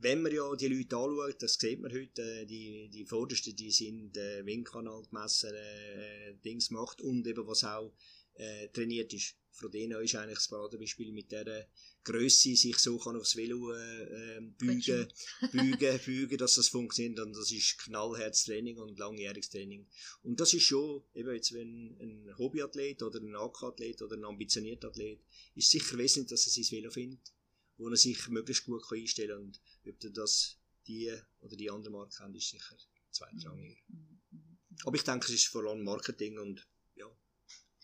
wenn man ja die Leute anschaut, das sieht man heute, äh, die, die Vordersten, die sind äh, Windkanal gemessen, äh, Dings gemacht und eben was auch äh, trainiert ist. Frodeno ist eigentlich das Paradebeispiel mit dieser Größe, sich so kann aufs Velo äh, ähm, bügen, bügen, bügen, dass das funktioniert und das ist Knallherztraining und langjähriges Training. Und das ist schon, eben jetzt wenn ein Hobbyathlet oder ein AK-Athlet oder ein ambitionierter Athlet, ist sicher wesentlich, dass er sein Velo findet wo er sich möglichst gut einstellen kann. Und ob er das die oder die andere Marke kennt, ist sicher zweitrangig. Mhm. Mhm. Aber ich denke, es ist vor allem Marketing und ja,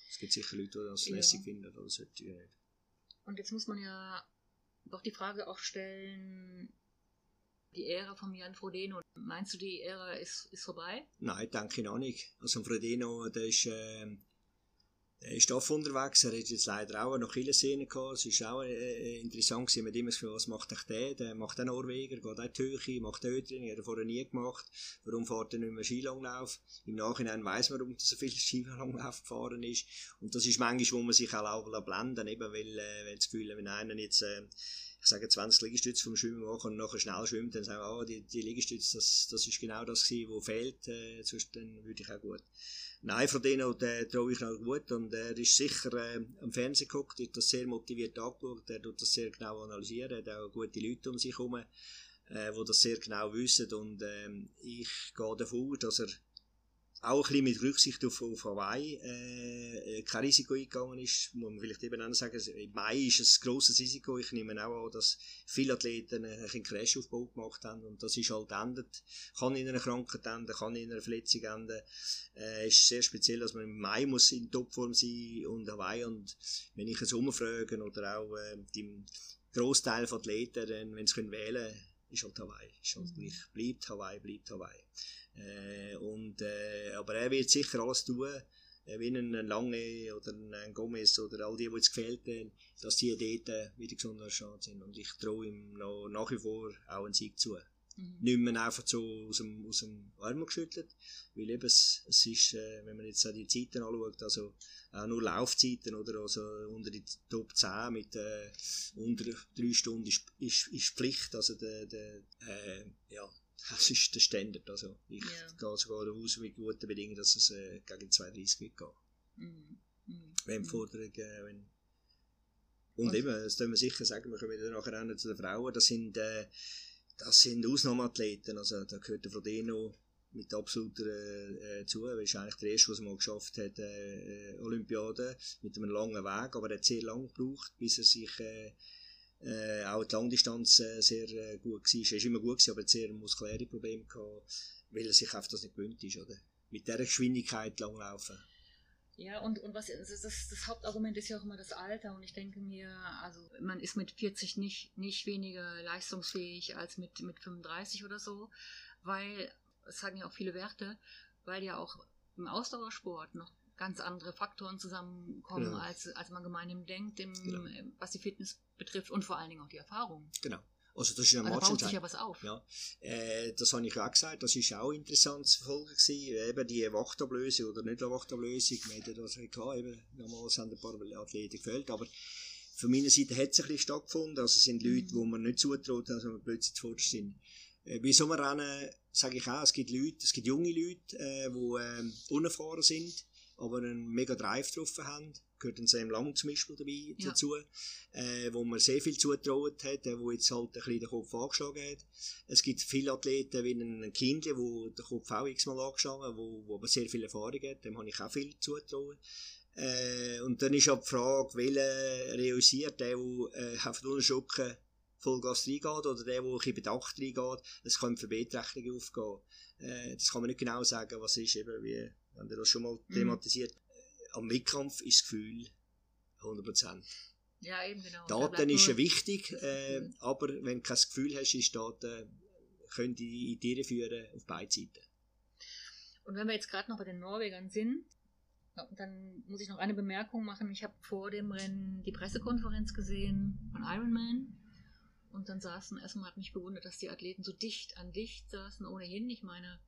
es gibt sicher Leute, die das ja. lässig finden, aber das sollte ich nicht.
Und jetzt muss man ja doch die Frage auch stellen, die Ära von Jan Frodeno, meinst du, die Ära ist, ist vorbei?
Nein, denke ich noch nicht. Also Frodeno, der ist, äh, der ist oft unterwegs, er hat jetzt leider auch noch viele Szenen gehabt, es ist auch äh, interessant gewesen, mit immer so, was macht der, der macht den Norweger, geht auch die Höhe, macht Ötraining, hat er vorher nie gemacht, warum fährt er nicht mehr Skilanglauf? Im Nachhinein weiss man, warum er so viel Skilanglauf gefahren ist. Und das ist manchmal, wo man sich auch blenden eben weil, äh, wenn das Gefühl, wenn einer jetzt äh, ich sage 20 Liegestütze vom Schwimmen machen und nachher schnell schwimmt, dann sagen wir, oh, die, die Liegestütze, das, das ist genau das gewesen, was fehlt, äh, sonst dann würde ich auch gut. Nein, von denen äh, traue ich noch gut und er ist sicher äh, am Fernsehen geguckt, hat das sehr motiviert angeschaut, er tut das sehr genau analysieren, hat auch gute Leute um sich herum, äh, die das sehr genau wissen und äh, ich gehe davon aus, dass er auch ein bisschen mit Rücksicht auf, auf Hawaii äh, kein Risiko eingegangen ist, muss man vielleicht eben auch sagen, im Mai ist es ein grosses Risiko, ich nehme auch an, dass viele Athleten einen Crashaufbau gemacht haben und das ist halt endet, kann in einer Krankheit enden, kann in einer Verletzung enden, äh, ist sehr speziell, dass man im Mai muss in Topform sein und Hawaii. Und wenn ich es umfrage oder auch äh, dem Großteil von Athleten, wenn sie wählen können, ist halt Hawaii, ist halt gleich, bleibt Hawaii, bleibt Hawaii. Äh, und, äh, aber er wird sicher alles tun, äh, wie ein Lange oder ein Gomez oder all die, die jetzt gefehlt haben, dass die dort äh, wieder gesund sind. Und ich traue ihm noch, nach wie vor auch einen Sieg zu. Mhm. Nicht mehr einfach so aus dem, aus dem Arm geschüttelt, weil eben es, es ist, äh, wenn man jetzt die Zeiten anschaut, also auch nur Laufzeiten oder also unter die Top 10 mit äh, unter drei Stunden ist, ist, ist Pflicht, also der, der äh, ja, das ist der Standard. Also ich ja. gehe sogar aus mit guten Bedingungen, dass es äh, gegen 32 wird gehen. Mhm. Mhm. Wenn mhm. Forderungen, äh, wenn und okay. eben, das können wir sicher sagen, wir kommen wieder nachher zu den Frauen, das sind, äh, das sind Ausnahmeathleten, also da gehört der Frodeno mit absoluter äh, zu, weil ist eigentlich der erste, was er mal geschafft hat, äh, äh Olympiade, mit einem langen Weg, aber er hat sehr lange gebraucht, bis er sich äh, äh, auch die Langdistanz äh, sehr äh, gut war. Er war immer gut, gewesen, aber sehr muskuläre Probleme gehabt, weil er sich auf das nicht gewöhnt ist, oder? Mit dieser Geschwindigkeit langlaufen.
Ja, und, und was das, das, das, Hauptargument ist ja auch immer das Alter. Und ich denke mir, also man ist mit 40 nicht, nicht weniger leistungsfähig als mit, mit 35 oder so, weil, das sagen ja auch viele Werte, weil ja auch im Ausdauersport noch ganz andere Faktoren zusammenkommen, genau. als, als man gemeinhin denkt, im, genau. was die Fitness betrifft und vor allen Dingen auch die Erfahrung.
Genau. Also das ist ja
also baut sich ja was auf.
Ja, äh, das habe ich auch gesagt, das ist auch interessant zu verfolgen gewesen, eben die Wachtablöse oder nicht Wachtablösung, wir hätten das klar, eben, damals haben ein paar Athleten gefällt, aber von meiner Seite hat es ein bisschen stattgefunden, also es sind Leute, mhm. wo man nicht zutraut, dass man plötzlich vor sind. Äh, bei so einem Rennen sage ich auch, es gibt Leute, es gibt junge Leute, äh, die äh, unerfahren sind, aber einen mega Drive drauf haben. Gehört ein Sam Lang zum Beispiel dabei ja. dazu, äh, wo man sehr viel zutraut hat, äh, wo jetzt halt ein bisschen den Kopf angeschlagen hat. Es gibt viele Athleten wie ein Kind, wo der Kopf auch x-mal angeschlagen hat, wo, wo aber sehr viel Erfahrung hat, dem habe ich auch viel zutrauen. Äh, und dann ist auch die Frage, welcher realisiert, der, der äh, auf den Unterschucken Vollgas reingeht oder der, der ein bisschen bedacht reingeht, es kann für Beiträchtigung aufgehen. Äh, das kann man nicht genau sagen, was ist eben, wie, haben wir das schon mal mhm. thematisiert. Am Wettkampf ist das Gefühl 100%.
Ja, eben genau.
Daten ist ja wichtig, äh, aber wenn du kein Gefühl hast, ist Daten, können die in Tiere führen auf beide Seiten.
Und wenn wir jetzt gerade noch bei den Norwegern sind, dann muss ich noch eine Bemerkung machen. Ich habe vor dem Rennen die Pressekonferenz gesehen von Ironman. Und dann saßen, erstmal hat mich bewundert, dass die Athleten so dicht an dicht saßen, ohnehin. Ich meine,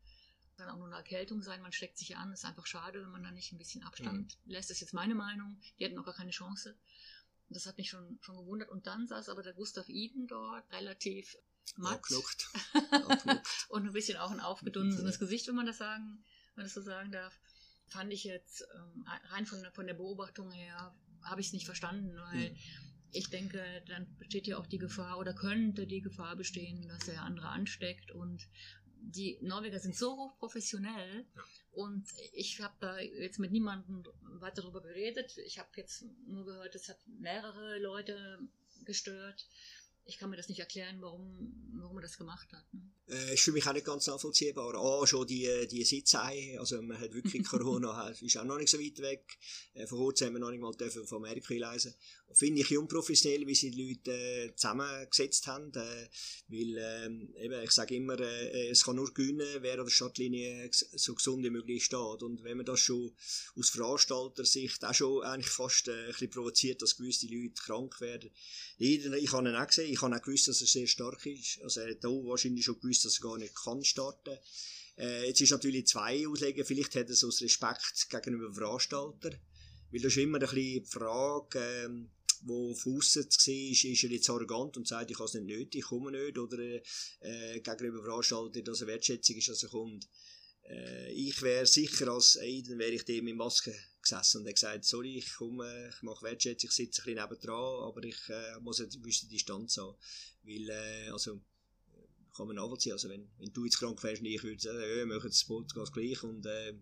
kann auch nur eine Erkältung sein, man steckt sich an. Ist einfach schade, wenn man da nicht ein bisschen Abstand mhm. lässt. Das ist jetzt meine Meinung. Die hatten auch gar keine Chance. Das hat mich schon, schon gewundert. Und dann saß aber der Gustav Iden dort relativ matt. und ein bisschen auch ein aufgedunsenes Gesicht, wenn man das sagen, wenn man das so sagen darf. Fand ich jetzt, ähm, rein von, von der Beobachtung her, habe ich es nicht verstanden, weil mhm. ich denke, dann besteht ja auch die Gefahr oder könnte die Gefahr bestehen, dass er andere ansteckt und die Norweger sind so hochprofessionell ja. und ich habe da jetzt mit niemandem weiter darüber geredet. Ich habe jetzt nur gehört, es hat mehrere Leute gestört ich kann mir das nicht erklären, warum, warum er das gemacht hat. Ne?
Äh, ist für mich auch nicht ganz nachvollziehbar. Ah, schon die, die Sitzei, also man hat wirklich Corona, ist auch noch nicht so weit weg. Äh, vor kurzem haben wir noch nicht mal dürfen von Amerika lesen. Finde ich unprofessionell, wie sie die Leute äh, zusammengesetzt haben, äh, weil ähm, eben, ich sage immer, äh, es kann nur gewinnen, wer an der Stadtlinie so gesund wie möglich steht. Und wenn man das schon aus Veranstalter-Sicht auch schon eigentlich fast äh, ein bisschen provoziert, dass gewisse Leute krank werden. Ich, ich habe ihn auch gesehen, ich habe auch gewusst, dass er sehr stark ist. Also er hat auch wahrscheinlich schon gewusst, dass er gar nicht kann starten. Äh, jetzt ist natürlich zwei Auslegungen. Vielleicht hat er es aus Respekt gegenüber dem Veranstalter. Weil das ist immer ein bisschen die Frage, ähm, wo von aussen zu ist, ist er jetzt arrogant und sagt, ich habe es nicht nötig, ich komme nicht, oder äh, gegenüber dem Veranstalter, dass er Wertschätzung ist, dass er kommt. Äh, ich wäre sicher als Aiden, wäre ich dem mit Maske gesessen und er gesagt, sorry, ich komme, ich mache Wertschätzung, ich sitze ein bisschen nebendran, aber ich äh, muss eine gewisse Distanz haben. Weil, äh, also, kann man nachvollziehen. Also, wenn, wenn du jetzt krank wärst und ich würde sagen, ja, wir machen das Podcast gleich und äh,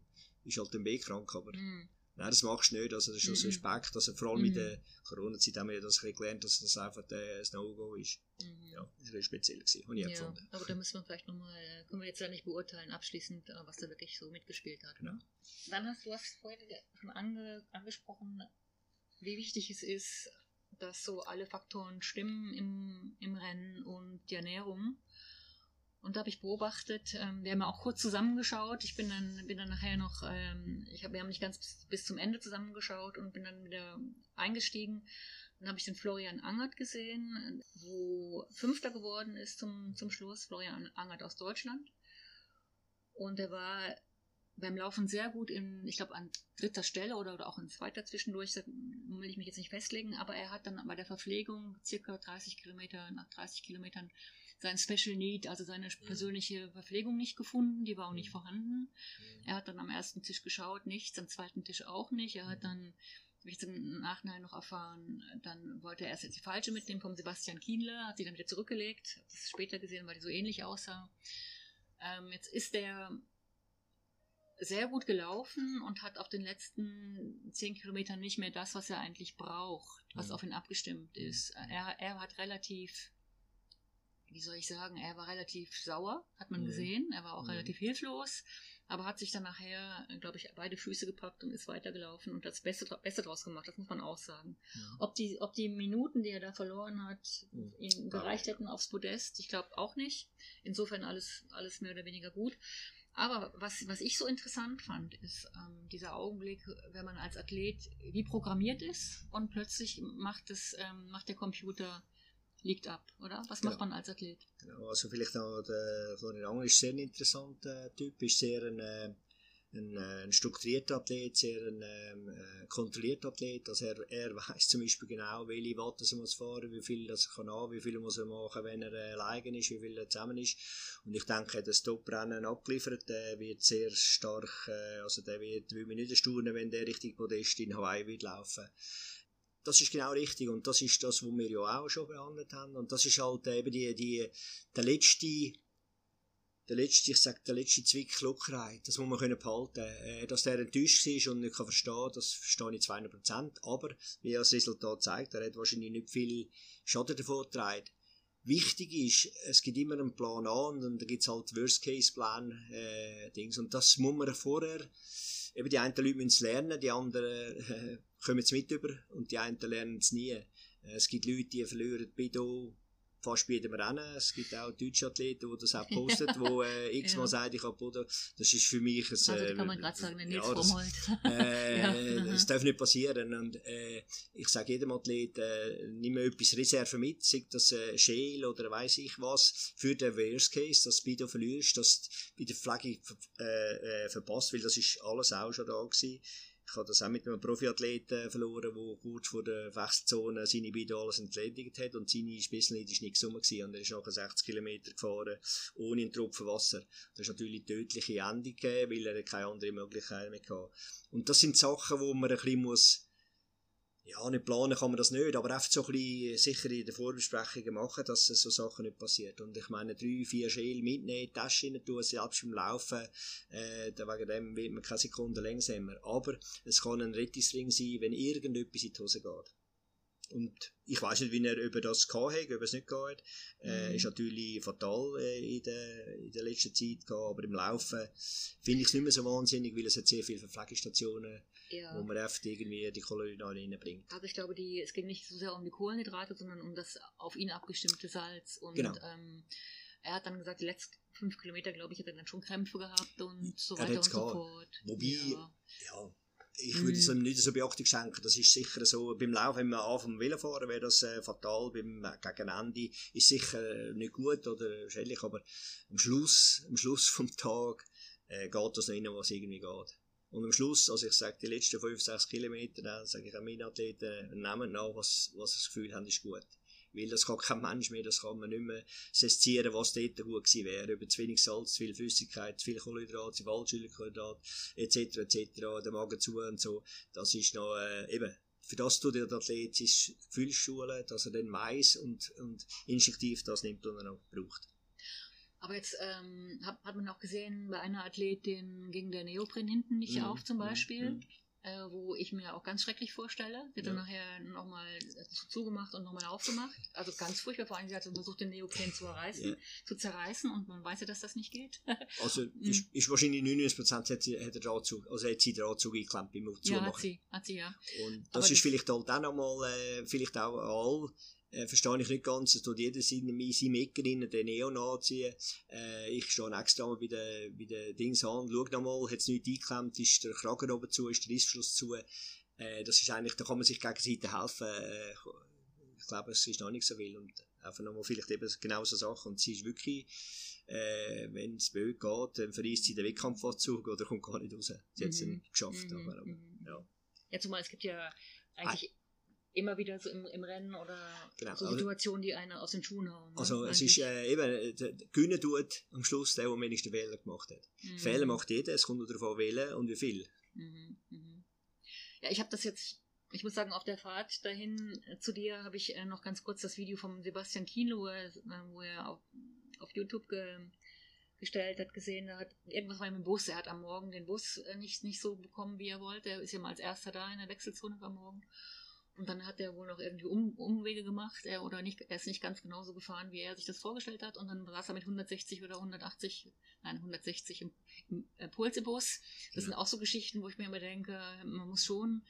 ist halt dann B krank, aber mm. Nein, das machst du nicht. Also, das ist schon mm Respekt. Also, vor allem mm. in der Corona-Zeit haben wir das gelernt, dass das einfach äh, ein No-Go ist. Mm. Ja, das war speziell gewesen, habe ich ja, gefunden.
Aber da müssen wir vielleicht nochmal, äh, können wir jetzt ja nicht beurteilen, abschließend, äh, was da wirklich so mitgespielt hat. Genau. Dann hast du hast vorhin schon ange, angesprochen, wie wichtig es ist, dass so alle Faktoren stimmen im, im Rennen und die Ernährung. Und da habe ich beobachtet, ähm, wir haben ja auch kurz zusammengeschaut. Ich bin dann, bin dann nachher noch, ähm, ich hab, wir haben nicht ganz bis, bis zum Ende zusammengeschaut und bin dann wieder eingestiegen. Dann habe ich den Florian Angert gesehen, wo Fünfter geworden ist zum, zum Schluss. Florian Angert aus Deutschland. Und er war beim Laufen sehr gut in, ich glaube, an dritter Stelle oder, oder auch in zweiter zwischendurch, da will ich mich jetzt nicht festlegen, aber er hat dann bei der Verpflegung circa 30 Kilometer, nach 30 Kilometern sein Special Need, also seine persönliche Verpflegung nicht gefunden, die war auch nicht vorhanden. Er hat dann am ersten Tisch geschaut, nichts, am zweiten Tisch auch nicht. Er hat dann, wie ich im Nachhinein noch erfahren, dann wollte er erst jetzt die falsche mitnehmen vom Sebastian Kienle, hat sie dann wieder zurückgelegt, das ist später gesehen, weil die so ähnlich aussah. Ähm, jetzt ist der sehr gut gelaufen und hat auf den letzten zehn Kilometern nicht mehr das, was er eigentlich braucht, was mhm. auf ihn abgestimmt ist. Er, er hat relativ wie soll ich sagen, er war relativ sauer, hat man mhm. gesehen. Er war auch mhm. relativ hilflos, aber hat sich dann nachher, glaube ich, beide Füße gepackt und ist weitergelaufen und das Beste, Beste draus gemacht, das muss man auch sagen. Mhm. Ob, die, ob die Minuten, die er da verloren hat, mhm. ihm gereicht hätten aufs Podest, ich glaube auch nicht. Insofern alles, alles mehr oder weniger gut. Aber was, was ich so interessant fand, ist ähm, dieser Augenblick, wenn man als Athlet wie programmiert ist und plötzlich macht, es, ähm, macht der Computer liegt ab, oder? Was macht ja. man als Athlet?
Genau, also vielleicht noch der Florian Angel ist sehr ein interessanter Typ, ist sehr ein, äh, ein, äh, ein strukturierter Athlet, sehr ein ähm, äh, kontrollierter Athlet. Also er, er weiß zum Beispiel genau, welche Watt er muss fahren, wie viel das kann haben, wie viel muss er machen, wenn er äh, alleine ist, wie viel er zusammen ist. Und ich denke, das Top-Rennen abgeliefert, der wird sehr stark, äh, also der wird, will mich nicht erstaunen, wenn der richtig Podest in Hawaii wird laufen das ist genau richtig und das ist das, was wir ja auch schon behandelt haben und das ist halt eben die, die, der letzte der letzte, ich sag, der letzte Zwick das muss man können behalten. Äh, dass der enttäuscht ist und nicht kann verstehen, das verstehe ich zu 200%. Aber, wie das Resultat zeigt, er hat wahrscheinlich nicht viel Schaden davon getragen. Wichtig ist, es gibt immer einen Plan A und dann gibt es halt Worst-Case-Plan, äh, Dings. Und das muss man vorher, eben die einen Leute müssen es lernen, die anderen, äh, kommen es mit über und die einen lernen es nie. Äh, es gibt Leute, die verlieren Bido fast bei jedem Rennen. Es gibt auch deutsche Athleten, die das auch posten, wo äh, x-mal ja. sagen, ich habe Boden. Das ist für mich ein...
Also, da kann man gerade sagen, ein Nils ja,
das, äh, ja. das darf nicht passieren. Und äh, ich sage jedem Athleten, äh, nimm etwas Reserve mit, sei das äh, Schäl oder weiß ich was, für den Worst Case, dass du Bido verlierst, dass du bei der Flagge äh, äh, verpasst, weil das ist alles auch schon da gewesen. Ich habe das auch mit einem Profiathleten verloren, der kurz vor der Wechselzone seine beiden alles entledigt hat und seine Spitzenlinie war nicht gewesen. Und er ist nachher 60 Kilometer gefahren, ohne einen Tropfen Wasser. Das ist natürlich eine tödliche Endung gegeben, weil er keine andere Möglichkeit mehr hatte. Und das sind Sachen, wo man ein bisschen muss ja, nicht planen kann man das nicht, aber einfach so ein bisschen sicher in den Vorbesprechungen machen, dass so Sachen nicht passiert. Und ich meine, drei, vier Schäle mitnehmen, Tasche rein tun, selbst beim Laufen, äh, wegen dem wird man keine Sekunde langsamer. Aber es kann ein Rettungsring sein, wenn irgendetwas in die Hose geht. Und ich weiß nicht, wie er über das gehabt hat, ob es nicht gehabt hat. Äh,
Mhm.
Ist natürlich fatal äh, in, der, in der letzten Zeit gehabt, aber im Laufen finde ich es nicht mehr so wahnsinnig, weil es hat sehr viele Verpflegungsstationen,
Ja.
wo man oft irgendwie die Kohlenhydrate reinbringt.
Also ich glaube, die, es ging nicht so sehr um die Kohlenhydrate, sondern um das auf ihn abgestimmte Salz. Und
Genau.
ähm, er hat dann gesagt, die letzten fünf Kilometer, glaube ich, hat er dann schon Krämpfe gehabt und so
Er
weiter und
hat's
so
gehabt.
fort.
Wobei,
ja.
Ja, ich würde es
Mhm.
ihm nicht so Beachtung schenken. Das ist sicher so. Beim Laufen, wenn man anfängt Velo fahren, wäre das äh, fatal. Beim äh, gegen Ende ist sicher nicht gut oder schädlich, aber am Schluss, am Schluss vom Tag äh, geht das noch rein, was irgendwie geht. Und am Schluss, also ich sage, die letzten 5, 6 Kilometer, dann sage ich an meinen Athleten, nehmen nach, was, was das Gefühl haben, ist gut. Weil das kann kein Mensch mehr, das kann man nicht mehr sezieren, was dort gut gewesen wäre. Über zu wenig Salz, zu viel Flüssigkeit, zu viel Kohlenhydrat, zu viel Waldschillerkohlenhydrat, etc., etc., der Magen zu und so. Das ist noch, äh, eben, für das tut der Athlet seine Gefühlsschule, dass er dann weiss und, und instinktiv das nimmt, was er noch braucht.
Aber jetzt ähm, hat, hat man auch gesehen, bei einer Athletin ging der Neopren hinten nicht
Mhm,
auf zum
mhm,
Beispiel.
mhm.
Äh, wo ich mir auch ganz schrecklich vorstelle. Die hat dann
Ja.
nachher nochmal zugemacht und nochmal aufgemacht. Also ganz furchtbar, vor allem sie hat versucht, den Neopren zu erreißen,
Ja.
zu zerreißen und man weiß ja, dass das nicht geht.
Also,
Mhm.
ist, ist wahrscheinlich 99% hat sie, hat er Drahtsug, also hat sie Drahtsug eingeklemmt beim
ja, hat
Zumachen.
sie, hat sie, ja.
Und
Aber
das ist
das-
vielleicht halt auch nochmal, äh, vielleicht auch all, äh, verstehe ich nicht ganz, es tut jeder seine, seine rein, den Neon anziehen. Äh, ich stehe extra mal bei den, bei den Dings an, schau nochmal, hat es nichts eingeklemmt, ist der Kragen oben zu, ist der Rissschluss zu. Äh, das ist eigentlich, da kann man sich gegenseitig helfen. Äh, ich glaube, es ist noch nicht so viel und einfach nochmal vielleicht eben genau so Sachen. Und sie ist wirklich, äh, wenn es blöd geht, dann verreist sie den Wettkampfanzug oder kommt gar nicht raus. Sie hat es
Mhm.
nicht geschafft.
Mhm,
Aber, aber,
mhm.
ja.
Ja, zumal es gibt ja eigentlich immer wieder so im, im Rennen oder
Genau,
so
also-
Situationen, die einen aus den Schuhen hauen. ne?
Also es ist äh, eben, äh, Gewinnen tut am Schluss der, der am wenigsten Fehler gemacht hat.
Mhm.
Fehler macht jeder, es kommt nur darauf an, wählen und wie viel.
Mhm, mhm. Ja, ich habe das jetzt, ich muss sagen, auf der Fahrt dahin äh, zu dir habe ich äh, noch ganz kurz das Video von Sebastian Kienle, wo er, äh, wo er auf, auf YouTube ge, gestellt hat, gesehen. Hat irgendwas war mit dem Bus. Er hat am Morgen den Bus nicht, nicht so bekommen, wie er wollte. Er ist ja mal als erster da in der Wechselzone am Morgen. Und dann hat er wohl noch irgendwie um, Umwege gemacht, er, oder nicht, er ist nicht ganz genauso gefahren, wie er sich das vorgestellt hat. Und dann saß er mit 160 oder 180, nein, 160 im, im äh, Puls im Bus. Das
Ja.
sind auch so Geschichten, wo ich mir immer denke, man muss schon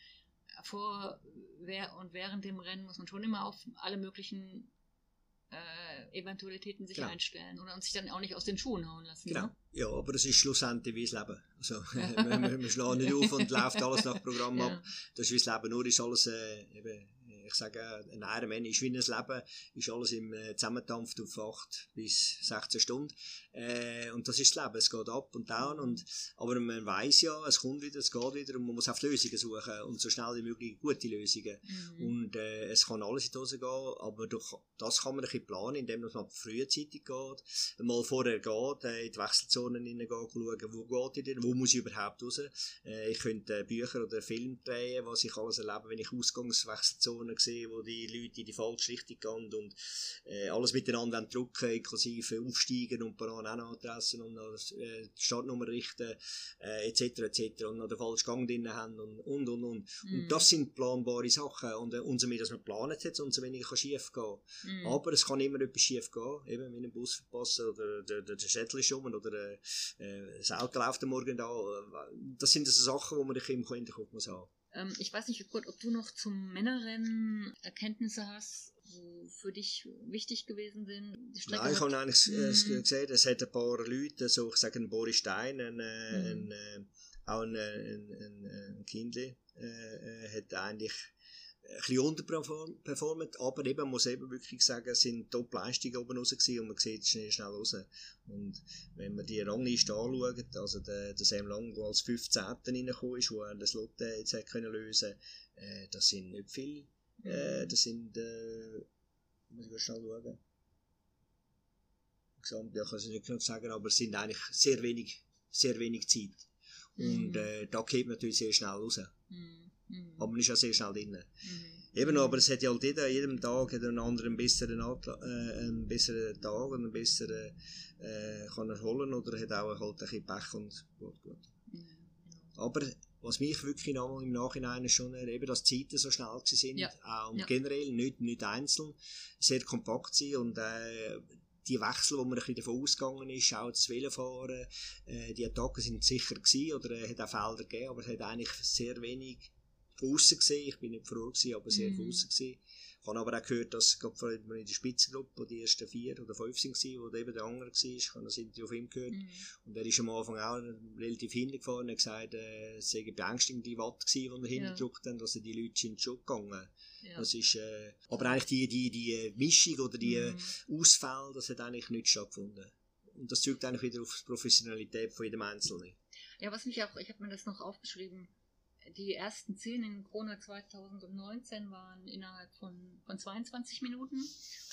vor wer und während dem Rennen muss man schon immer auf alle möglichen äh, Eventualitäten sich
Genau.
einstellen oder und sich dann auch nicht aus den Schuhen hauen lassen.
Genau.
Ne?
Ja, aber das ist schlussendlich wie das Leben. Also, wir, wir, wir schlagen nicht auf und läuft alles nach Programm
Ja.
ab. Das ist wie das Leben. Nur ist alles, äh, eben, ich sage, ein Ironman ist wie ein Leben, ist alles im äh, zusammendampft auf 8 bis 16 Stunden. Äh, und das ist das Leben. Es geht up und down. Und, aber man weiß ja, es kommt wieder, es geht wieder und man muss auf Lösungen suchen und so schnell wie möglich gute Lösungen.
Mhm.
Und äh, es kann alles in die Hose gehen, aber durch, das kann man ein bisschen planen, indem man frühzeitig geht, mal vorher geht, äh, in die Wechselzonen hineingehen, schauen, wo geht ich denn, wo muss ich überhaupt raus. Äh, ich könnte äh, Bücher oder Filme drehen, was ich alles erlebe, wenn ich Ausgangswechselzonen sehe, wo die Leute in die falsche Richtung gehen und äh, alles miteinander drücken, inklusive Aufsteigen und Paran adressen und noch äh, die Startnummer richten, äh, etc. etc. und noch den falschen Gang drin haben und und und. und.
Mhm.
Und das sind planbare Sachen. Und äh, umso mehr, dass man geplant hat, umso weniger kann schief gehen.
Mhm.
Aber es kann immer etwas schief gehen. Eben, mit einem Bus verpassen oder der, der, der Shuttle ist um oder äh, das Auto läuft am Morgen da. Das sind so Sachen, die man sich im Hinterkopf muss haben.
Ähm, ich weiß nicht, Kurt, ob du noch zum Männerrennen Erkenntnisse hast, die für dich wichtig gewesen sind.
Nein, ich habe eigentlich äh, es
Mhm.
gesehen, es hat ein paar Leute, so ich sage, Boris Stein, ein, äh,
Mhm.
ein, äh, auch ein, äh, ein, ein, ein Kindle, äh, äh, hat eigentlich ein bisschen unterperformt, aber eben, man muss eben wirklich sagen, es sind Top-Leistungen oben raus gewesen und man sieht es schnell, schnell raus. Und wenn man die Rangliste anschaut, also der, der Sam Lang, der als 15. reingekommen ist, wo er das Lotte jetzt hat können lösen, äh, das sind nicht viele, äh, das sind, äh, muss ich schnell schauen. Gesamt, ja, kann ich nicht genau sagen, aber es sind eigentlich sehr wenig, sehr wenig Zeit. Und
Mhm.
äh, da geht man natürlich sehr schnell raus.
Mhm. Mhm.
Aber man ist ja sehr schnell drin.
Mhm.
Eben, aber es hat ja halt jeder, jedem Tag hat einen anderen besseren, Atla äh, einen besseren Tag und einen besseren äh, kann er holen oder hat auch halt ein bisschen Pech und gut, gut.
Mhm.
Aber was mich wirklich nochmal im Nachhinein schon eben, dass die Zeiten so schnell sind,
Ja.
auch
Ja.
generell, nicht, nicht einzeln, sehr kompakt sind und äh, die Wechsel, wo man ein bisschen davon ausgegangen ist, auch das Velofahren, äh, die Attacken sind sicher gewesen oder es hat auch Felder gegeben, aber es hat eigentlich sehr wenig von gesehen. Ich bin nicht froh gewesen, aber sehr
Mhm.
von gesehen. Ich habe aber auch gehört, dass gerade vor allem in der Spitzengruppe, die ersten vier oder fünf sind, wo eben der andere war, ich habe das Interview von ihm gehört,
Mhm.
und er ist am Anfang auch relativ hingefahren und hat gesagt, äh, es sei beängstigende Watt gewesen, die er
Ja.
hingedrückt haben, also die Leute sind schon gegangen.
Ja.
Das ist, äh, aber eigentlich die, die, die Mischung oder die
Mhm.
Ausfälle, das hat eigentlich nicht stattgefunden. Und das zeugt eigentlich wieder auf die Professionalität von jedem Einzelnen.
Ja, was mich auch, ich habe mir das noch aufgeschrieben, die ersten zehn in Corona 2019 waren innerhalb von, von 22 Minuten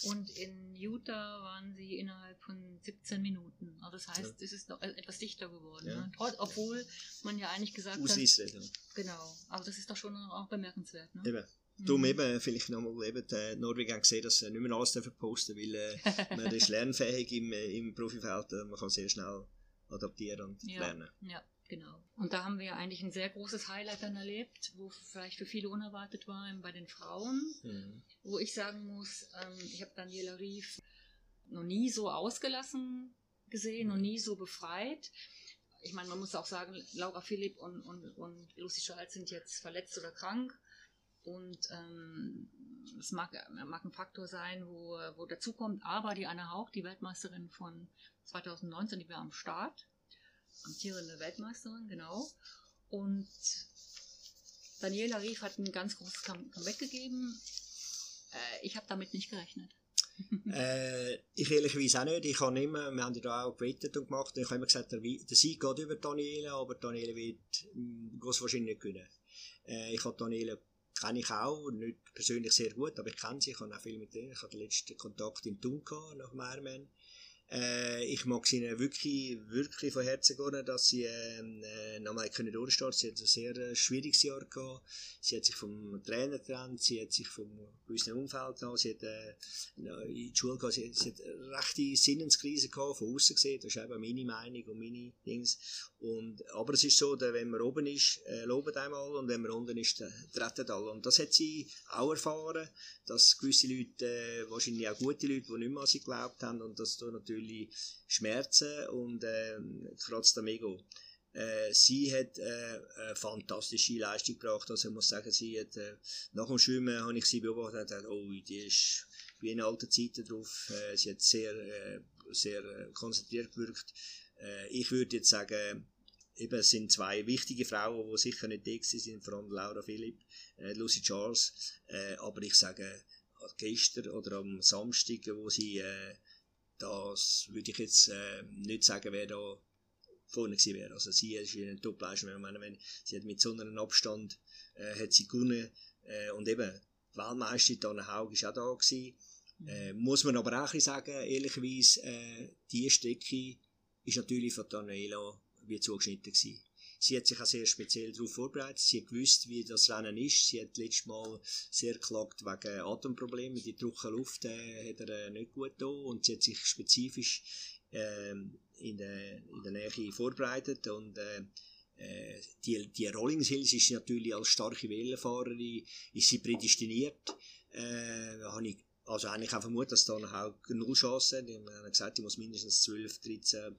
und in Utah waren sie innerhalb von 17 Minuten. Also das heißt, es ist noch etwas dichter geworden.
Ja.
Ne? Trotz, obwohl man ja eigentlich gesagt hat,
ja.
genau, aber das ist doch schon auch bemerkenswert. Ne?
Eben.
Mhm.
Darum eben, vielleicht nochmal eben, die Norwegen haben gesehen, dass sie nicht mehr alles posten weil äh, man ist lernfähig im, äh, im Profifeld, äh, man kann sehr schnell adaptieren und
Ja.
lernen.
Ja, genau. Und da haben wir ja eigentlich ein sehr großes Highlight dann erlebt, wo vielleicht für viele unerwartet war, bei den Frauen.
Mhm.
wo ich sagen muss, ähm, ich habe Daniela Rief noch nie so ausgelassen gesehen, noch nie so befreit. Ich meine, man muss auch sagen, Laura Philipp und, und, und Lucy Charles sind jetzt verletzt oder krank. Und ähm, es mag, mag ein Faktor sein, wo, wo dazukommt. Aber die Anna Hauch, die Weltmeisterin von 2019, die war am Start. Amtierende Weltmeisterin, genau. Und Daniela Rief hat ein ganz großes Come- Comeback gegeben. Äh, ich habe damit nicht gerechnet.
Äh, ich ehrlicherweise auch nicht. Ich immer, wir haben ja da auch gewettet und gemacht. Und ich habe immer gesagt, der, der Sieg geht über Daniela, aber Daniela wird groß wahrscheinlich nicht gewinnen. Äh, ich habe Daniela kenne ich auch, nicht persönlich sehr gut, aber ich kenne sie, ich habe auch viel mit ihr. Ich habe den letzten Kontakt in Thun gehabt, nach dem Ironman. Äh, ich mag sie wirklich, wirklich von Herzen gönnen, dass sie ähm, äh, nochmal können durchstarten. Sie hat ein sehr äh, schwieriges Jahr gehabt. Sie hat sich vom Trainer getrennt, sie hat sich vom gewissen Umfeld gehabt, sie hat äh, in die Schule gehabt, sie, sie hat rechte Sinneskrise gehabt, von außen gesehen. Das ist eben meine Meinung und meine Dings. Und, aber es ist so, dass wenn man oben ist, äh, loben einmal und wenn man unten ist, treten alle. Und das hat sie auch erfahren, dass gewisse Leute, äh, wahrscheinlich auch gute Leute, die nicht mehr an sie geglaubt haben und das tut natürlich Schmerzen und äh, kratzt am Ego. Äh, sie hat äh, eine fantastische Leistung gebracht. Also ich muss sagen, sie hat, äh, nach dem Schwimmen habe ich sie beobachtet und gedacht, oh, die ist wie in alten Zeiten drauf. Äh, sie hat sehr, äh, sehr äh, konzentriert gewirkt. Äh, ich würde jetzt sagen, eben, es sind zwei wichtige Frauen, die sicher nicht dick sind, vor allem Laura Philipp, äh, Lucy Charles. Äh, aber ich sage, gestern oder am Samstag, wo sie, äh, das würde ich jetzt äh, nicht sagen, wer da vorne gewesen wäre. Also sie ist in einer Top-Leistung. Meine, wenn, sie hat mit so einem Abstand äh, hat sie gewonnen. Äh, und eben, die Weltmeisterin Dana Haug ist auch da gewesen. Äh, muss man aber auch ein sagen, ehrlicherweise, äh, die Strecke ist natürlich von Daniela wie zugeschnitten gewesen. Sie hat sich auch sehr speziell darauf vorbereitet. Sie hat gewusst, wie das Rennen ist. Sie hat letztes Mal sehr geklagt wegen Atemproblemen. Die trockene Luft äh, hat er äh, nicht gut da und sie hat sich spezifisch ähm, in, der, in der Nähe vorbereitet und äh, äh, die, die Rollins Hills ist natürlich als starke Wellenfahrerin ist sie prädestiniert. Äh, habe ich also eigentlich auch vermutet, dass da auch null Chancen hat. Ich habe gesagt, ich muss mindestens 12, 13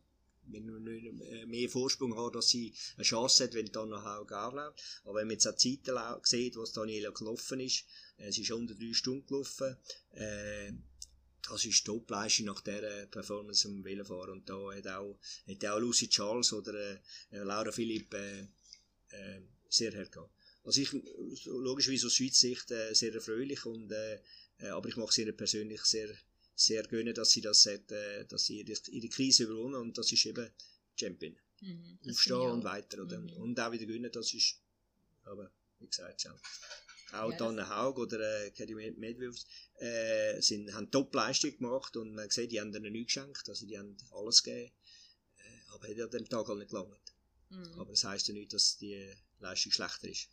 wenn du nicht äh, mehr Vorsprung hat, dass sie eine Chance hat, wenn dann noch auch gar läuft. Aber wenn man jetzt auch die Zeiten sieht, was Daniela gelaufen ist, äh, es ist unter drei Stunden gelaufen, äh, das ist Topleistung nach dieser Performance im Velofahren. Und da hat auch, hat auch Lucy Charles oder äh, Laura Philipp äh, äh, sehr gehabt. Also ich, logischerweise aus Schweizer Sicht äh, sehr erfreulich, und, äh, äh, aber ich mache ihr persönlich sehr, sehr gönnen, dass sie das hat, äh, dass sie ihre, ihre Krise überwunden und das ist eben Champion.
Mhm,
Aufstehen und weiter. Oder?
Mhm.
Und auch wieder gewinnen, das ist, aber wie gesagt, schon. Auch
Ja,
Dana Haug oder äh, Med- Medvedev äh, sind, haben Top-Leistung gemacht und man sieht, die haben ihnen nichts geschenkt, also die haben alles gegeben, äh, aber hat ja den Tag halt nicht gelangt.
Mhm.
Aber das heisst ja nicht, dass die Leistung schlechter ist.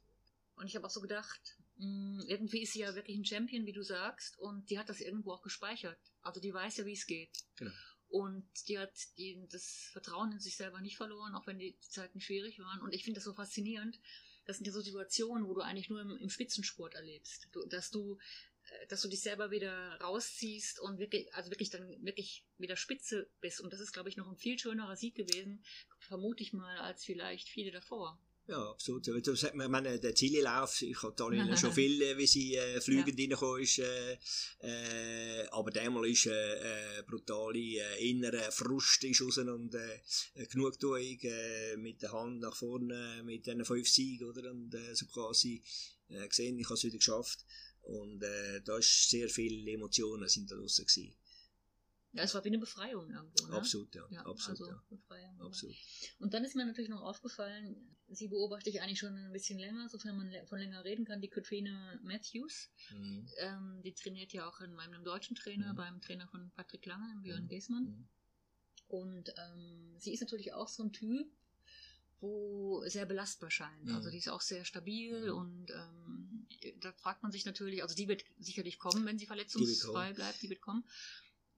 Und ich habe auch so gedacht, irgendwie ist sie ja wirklich ein Champion, wie du sagst, und die hat das irgendwo auch gespeichert. Also die weiß ja, wie es geht.
Genau.
Und die hat die, das Vertrauen in sich selber nicht verloren, auch wenn die Zeiten schwierig waren. Und ich finde das so faszinierend, das sind ja so Situationen, wo du eigentlich nur im, im Spitzensport erlebst. Du, dass du äh, dass du dich selber wieder rausziehst und wirklich, also wirklich dann wirklich wieder Spitze bist. Und das ist, glaube ich, noch ein viel schönerer Sieg gewesen, vermute ich mal, als vielleicht viele davor.
Ja, absolut. Das hat man, ich meine, der Zielelauf, ich habe da schon viel, äh, wie sie äh, fliegend ja. reingekommen ist, äh, äh, aber damals ist äh, äh, brutale äh, innere Frust ist raus und äh, Genugtuung äh, mit der Hand nach vorne mit diesen fünf Siegen, oder? Und äh, so quasi äh, gesehen, ich habe es wieder geschafft. Und äh, da ist sehr viele Emotionen sind da draussen gewesen.
Ja, es war wie eine Befreiung irgendwo. Ne?
Absolut, ja. ja absolut, also
ja. Befreiung, absolut. Und dann ist mir natürlich noch aufgefallen, sie beobachte ich eigentlich schon ein bisschen länger, sofern man von länger reden kann, die Katrina Matthews. Mhm. Ähm, die trainiert ja auch in meinem deutschen Trainer, mhm. beim Trainer von Patrick Lange, Björn mhm. Geßmann. Mhm. Und ähm, sie ist natürlich auch so ein Typ, wo sehr belastbar scheint. Mhm. Also die ist auch sehr stabil mhm. und ähm, da fragt man sich natürlich, also die wird sicherlich kommen, wenn sie verletzungsfrei bleibt, die wird kommen.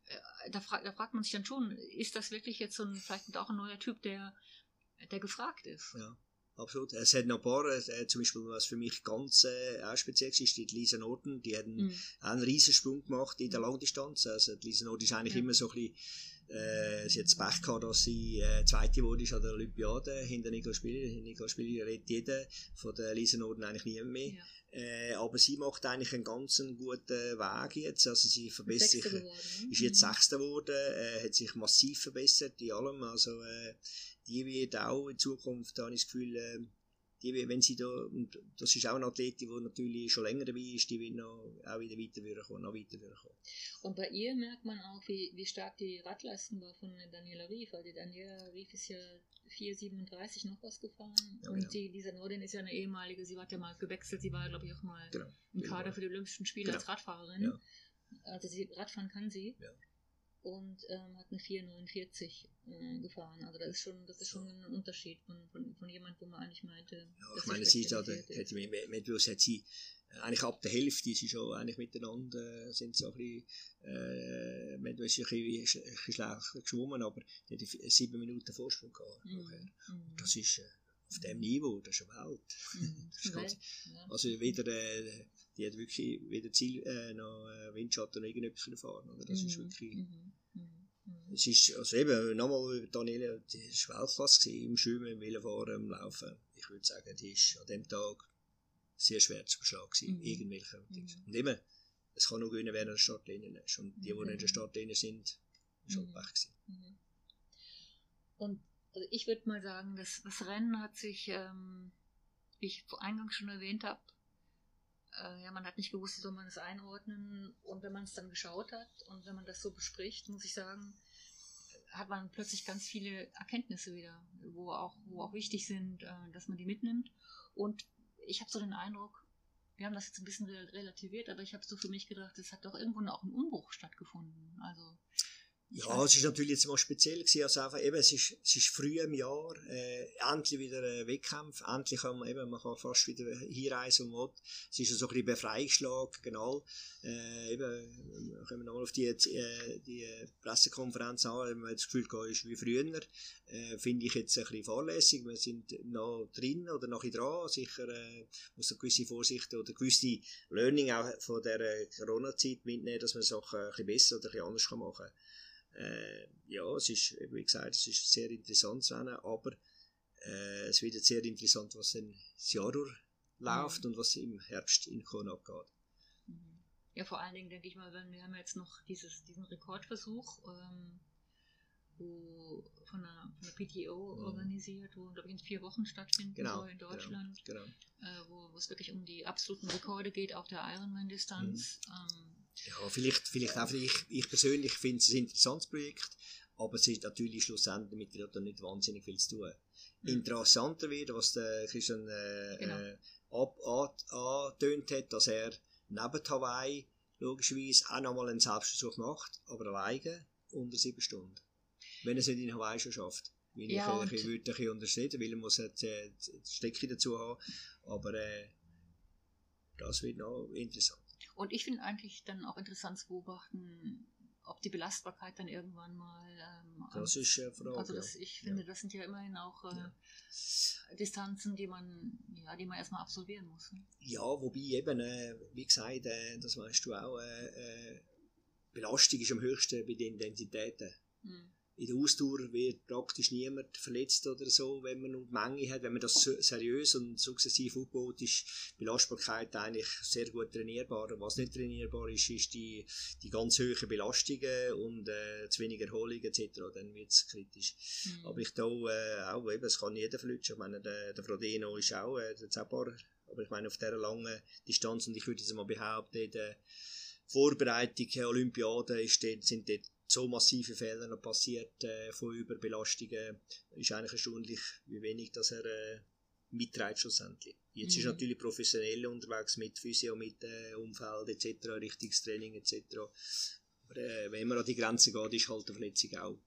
Äh, da, fra da fragt man sich dann schon, ist das wirklich jetzt so ein, vielleicht auch ein neuer Typ, der, der gefragt ist?
Ja. Absolut. Es hat noch ein paar, äh, zum Beispiel, was für mich ganz äh, auch speziell ist, ist die Lisa Norton. Die hat einen, mm. einen riesen Sprung gemacht in der mhm. Langdistanz. Also die Lisa Norton ist eigentlich ja. immer so ein bisschen äh, sie hat das Pech gehabt, dass sie äh, Zweite wurde an der Olympiade hinter Nico Spieler. Nico Spieler redet jeder von der Lisa Norden eigentlich niemand mehr. Ja. Äh, aber sie macht eigentlich einen ganz guten Weg jetzt. Also sie verbessert sich, geworden, ne? ist jetzt mhm. Sechster geworden, äh, hat sich massiv verbessert in allem. Also äh, die wird auch in Zukunft, da habe ich das Gefühl, äh, die, wenn sie da, und das ist auch eine Athletin, die natürlich schon länger dabei ist, die wird noch, auch wieder weiter kommen, noch weiter kommen.
Und bei ihr merkt man auch, wie, wie stark die Radleistung war von Daniela Rief, die Daniela Rief ist ja 4,37 noch was gefahren ja, und genau. die Lisa Nordin ist ja eine ehemalige, sie hat ja mal gewechselt, sie war glaube ich auch mal genau. im Kader für die Olympischen Spiele genau. als Radfahrerin. Ja. Also sie, Radfahren kann sie. Ja und ähm, hat eine 449 äh, gefahren. Also das ist schon, das ist schon ein Unterschied von, von, von jemand, wo man eigentlich meinte.
Ja, ich meine, sie ist ja, hätte mit, hat sie äh, eigentlich ab der Hälfte sie schon eigentlich miteinander äh, sind so ein bisschen, äh, ist ein bisschen, ein bisschen schlecht geschwommen, aber die hat sieben Minuten Vorsprung gehabt. Mhm. Mhm. Das ist äh, auf dem Niveau, das ist eine Welt. Mhm. das ist ganz, ja. Also wieder äh, die hat wirklich weder Ziel äh, noch äh, Windschatten noch irgendetwas fahren. Oder? Das mhm. ist wirklich. Mhm. Mhm. mhm. Es ist, also eben, nochmal, Daniela, die war Weltklasse im Schwimmen, im Velofahren, im Laufen. Ich würde sagen, die ist an dem Tag sehr schwer zu beschlagen gewesen, mhm. irgendwelche mhm. Und eben, es kann nur gewinnen, wer an der Startlinie ist. Und die, die mhm. in der Startlinie sind, schon mhm. Pech gewesen.
Und also ich würde mal sagen, das, das Rennen hat sich, ähm, wie ich eingangs schon erwähnt habe, äh, ja, man hat nicht gewusst, wie soll man es einordnen. Und wenn man es dann geschaut hat und wenn man das so bespricht, muss ich sagen, hat man plötzlich ganz viele Erkenntnisse wieder, wo auch, wo auch wichtig sind, äh, dass man die mitnimmt. Und ich habe so den Eindruck, wir haben das jetzt ein bisschen relativiert, aber ich habe so für mich gedacht, es hat doch irgendwo auch ein Umbruch stattgefunden. Also
ja, es ist natürlich jetzt mal speziell gewesen, also einfach eben, es ist, es ist früh im Jahr, äh, endlich wieder ein Wettkampf, endlich kann man eben, man kann fast wieder hinreisen und will. Es ist so ein bisschen Befreiungsschlag, genau. Äh, eben, kommen wir nochmal auf die, äh, die Pressekonferenz an, wenn man das Gefühl hat, ist wie früher, äh, finde ich jetzt ein bisschen fahrlässig. Wir sind noch drin oder noch dran, sicher, äh, muss eine gewisse Vorsicht oder gewisse Learning auch von der Corona-Zeit mitnehmen, dass man Sachen ein bisschen besser oder ein bisschen anders machen kann äh, ja, es ist, wie gesagt, es ist sehr interessant zu Rennen, aber äh, es wird jetzt sehr interessant, was in Jahr läuft mhm. und was im Herbst in Kona abgeht.
Mhm. Ja, vor allen Dingen denke ich mal, wenn wir haben jetzt noch dieses, diesen Rekordversuch, ähm, wo von der, von der PTO mhm. organisiert, wo glaube ich in vier Wochen stattfinden genau, soll in genau, Deutschland, genau, genau. Äh, wo, wo es wirklich um die absoluten Rekorde geht auf der Ironman-Distanz. Mhm. Ähm,
ja, vielleicht, vielleicht auch, ich, ich persönlich finde es ein interessantes Projekt, aber es ist natürlich schlussendlich mit der nicht wahnsinnig viel zu tun. Mhm. Interessanter wird, was der Christian äh, genau. äh, angetönt hat, dass er neben Hawaii logischerweise auch nochmal einen Selbstversuch macht, aber alleine unter sieben Stunden. Wenn er es nicht in Hawaii schon schafft. Weil ja, ich, ich, würde ein bisschen unterstützen, weil er muss jetzt, äh, Stecke dazu haben. Aber äh, das wird noch interessant.
Und ich finde eigentlich dann auch interessant zu beobachten, ob die Belastbarkeit dann irgendwann mal. Ähm,
das ist eine Frage.
Also das, ich finde, ja. das sind ja immerhin auch äh, ja. Distanzen, die man, ja, die man erstmal absolvieren muss. Ne?
Ja, wobei eben, äh, wie gesagt, äh, das weißt du auch, äh, äh, Belastung ist am höchsten bei den Intensitäten. Mhm in der Ausdauer wird praktisch niemand verletzt oder so, wenn man die Menge hat. Wenn man das seriös und sukzessiv aufbaut, ist die Belastbarkeit eigentlich sehr gut trainierbar. Was nicht trainierbar ist, ist die, die ganz hohen Belastungen und äh, zu wenig Erholung etc. Dann wird es kritisch. Mhm. Aber ich da äh, auch, eben, es kann jeder verletzen. Ich meine, der, der Frodeno ist auch, äh, ein paar, aber ich meine, auf dieser langen Distanz und ich würde jetzt mal behaupten, in der Vorbereitung der Olympiade ist sind dort so massive Fehler noch passiert äh, von Überbelastungen, ist eigentlich erstaunlich, wie wenig dass er äh, mitträgt schlussendlich. Jetzt mhm. ist natürlich professionell unterwegs mit Physio, mit äh, Umfeld etc., richtiges Training etc. Aber äh, wenn man an die Grenze geht, ist halt eine Verletzung auch.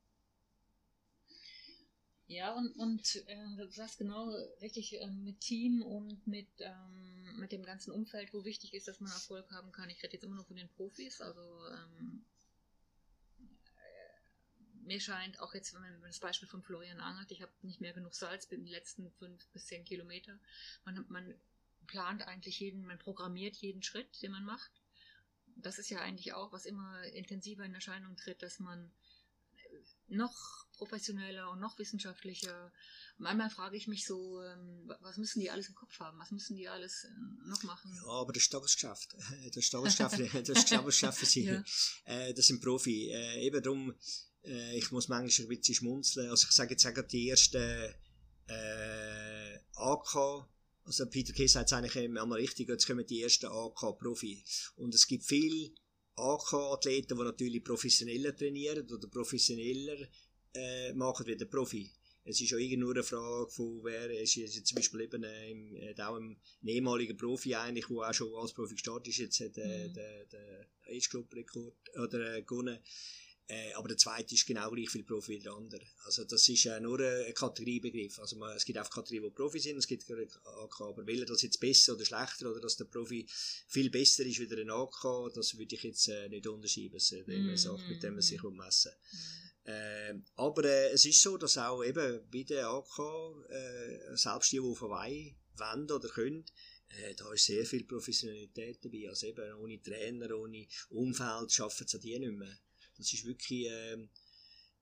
Ja, und, und äh, du sagst genau richtig äh, mit Team und mit, ähm, mit dem ganzen Umfeld, wo wichtig ist, dass man Erfolg haben kann. Ich rede jetzt immer nur von den Profis, also ähm, mir scheint, auch jetzt, wenn man das Beispiel von Florian angelt, ich habe nicht mehr genug Salz in den letzten fünf bis zehn Kilometer. Man, man plant eigentlich jeden, man programmiert jeden Schritt, den man macht. Das ist ja eigentlich auch, was immer intensiver in Erscheinung tritt, dass man noch professioneller und noch wissenschaftlicher. Manchmal frage ich mich so, ähm, was müssen die alles im Kopf haben? Was müssen die alles äh, noch machen?
Ja, aber das ist Tagesgeschäft. Das ist Tagesgeschäft, das ist Tagesgeschäft für sie. Ja. Äh, das sind Profi. Äh, eben darum, äh, ich muss manchmal ein bisschen schmunzeln. Also ich sage jetzt sagen, die ersten äh, AK, also Peter Kay sagt es eigentlich einmal richtig, jetzt kommen die ersten AK-Profi. Und es gibt viele AK-Athleten, die natürlich professioneller trainieren oder professioneller äh, machen wie der Profi. Es ist auch irgendwo eine Frage von, wer ist jetzt zum Beispiel eben äh, im, äh, auch ein ehemaliger Profi eigentlich, der auch schon als Profi gestartet ist, jetzt hat äh, mhm. der, der Age-Club-Rekord oder äh, gewonnen. Äh, aber der zweite ist genau gleich viel Profi wie der andere. Also das ist äh, nur ein Kategoriebegriff. Also man, es gibt auch Kategorien, die Profi sind, es gibt AK, aber will er das jetzt besser oder schlechter oder dass der Profi viel besser ist wie der AK, das würde ich jetzt äh, nicht unterschieben. Das ist eine Sache, mit dem man sich messen mm. äh, aber äh, es ist so, dass auch eben bei der AK, äh, selbst die, die auf Hawaii wollen oder können, äh, da ist sehr viel Professionalität dabei. Also eben ohne Trainer, ohne Umfeld schaffen sie die nicht mehr. Das ist wirklich, äh,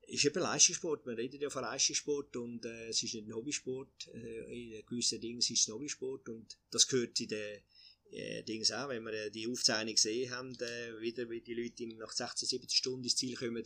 ist eben Leistungssport. Man redet ja von Leistungssport und äh, es ist nicht ein Hobbysport. Äh, in gewissen Dingen ist es ein Hobbysport und das gehört in den äh, Dings auch, wenn wir äh, die Aufzeichnung gesehen haben, äh, wieder wie die Leute nach 16, 17 Stunden ins Ziel kommen,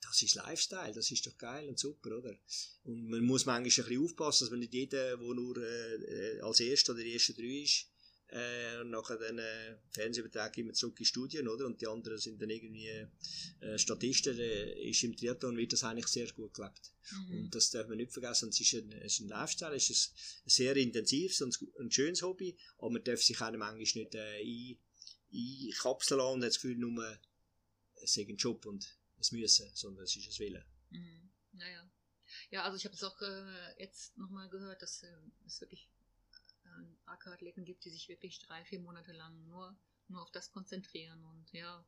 das ist Lifestyle, das ist doch geil und super, oder? Und man muss manchmal ein bisschen aufpassen, dass man nicht jeder, der nur äh, äh als Erster oder die ersten drei ist, äh, und nachher dann äh, Fernsehübertrag immer zurück in Studien, oder? Und die anderen sind dann irgendwie äh, Statisten. Äh, ist im Triathlon wird das eigentlich sehr gut gelebt. Mhm. Und das darf man nicht vergessen. Es ist ein, es ist ein Lifestyle, es ist ein sehr intensives und ein schönes Hobby, aber man darf sich auch manchmal nicht äh, ein, einkapseln lassen und hat das Gefühl, nur es ist ein Job und es müssen, sondern es ist ein Willen.
Mhm. Naja. Ja, also ich habe es auch äh, jetzt nochmal gehört, dass äh, es wirklich AK-Athleten gibt, die sich wirklich drei, vier Monate lang nur, nur auf das konzentrieren und ja,